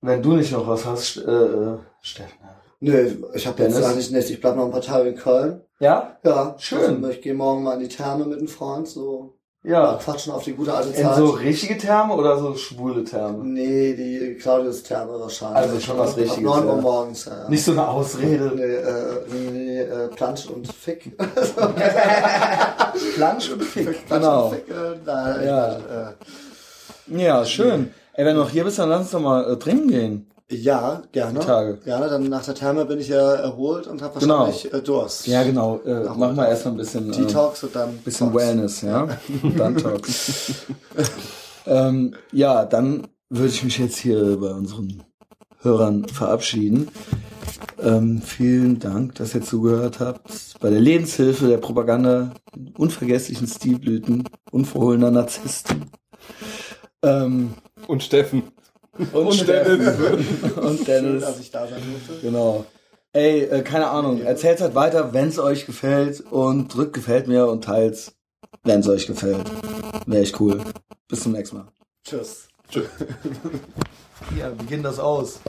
wenn du nicht noch was hast, äh, äh, Steffen. Nö, ich habe jetzt eigentlich nicht. Ich bleib noch ein paar Tage in Köln. Ja? Ja. Schön. Also, ich gehe morgen mal in die Therme mit einem Freund, so ja. Quatschen auf die gute alte Zeit. In so richtige Therme oder so schwule Therme? Nee, die Claudius-Therme wahrscheinlich. Also schon was Richtiges. Neun Uhr morgens, ja. Nicht so eine Ausrede. Nee, äh, nee äh, Plansch und Fick. [laughs] Plansch und Fick, Plansch genau. Und Fick, äh, da, ja. Äh, ja, schön. Ey, wenn du noch hier bist, dann lass uns doch mal äh, trinken gehen. Ja, gerne. Tage. Gerne, dann nach der Therme bin ich ja erholt und habe genau. wahrscheinlich genau. Durst. Ja, genau. Äh, machen wir erstmal ein bisschen äh, Detox und dann bisschen Talks. Wellness, ja. [laughs] dann Talks. [laughs] ähm, ja, dann würde ich mich jetzt hier bei unseren Hörern verabschieden. Ähm, vielen Dank, dass ihr zugehört habt. Bei der Lebenshilfe, der Propaganda, unvergesslichen Stilblüten, unverhohlener Narzissten. Ähm, und Steffen. Und, und Dennis. [laughs] und Dennis. dass ich da sein durfte. Genau. Ey, äh, keine Ahnung. Erzählt halt weiter, wenn es euch gefällt und drückt gefällt mir und teilt, wenn es euch gefällt. Wäre echt cool. Bis zum nächsten Mal. Tschüss. Tschüss. ja, wie geht das aus?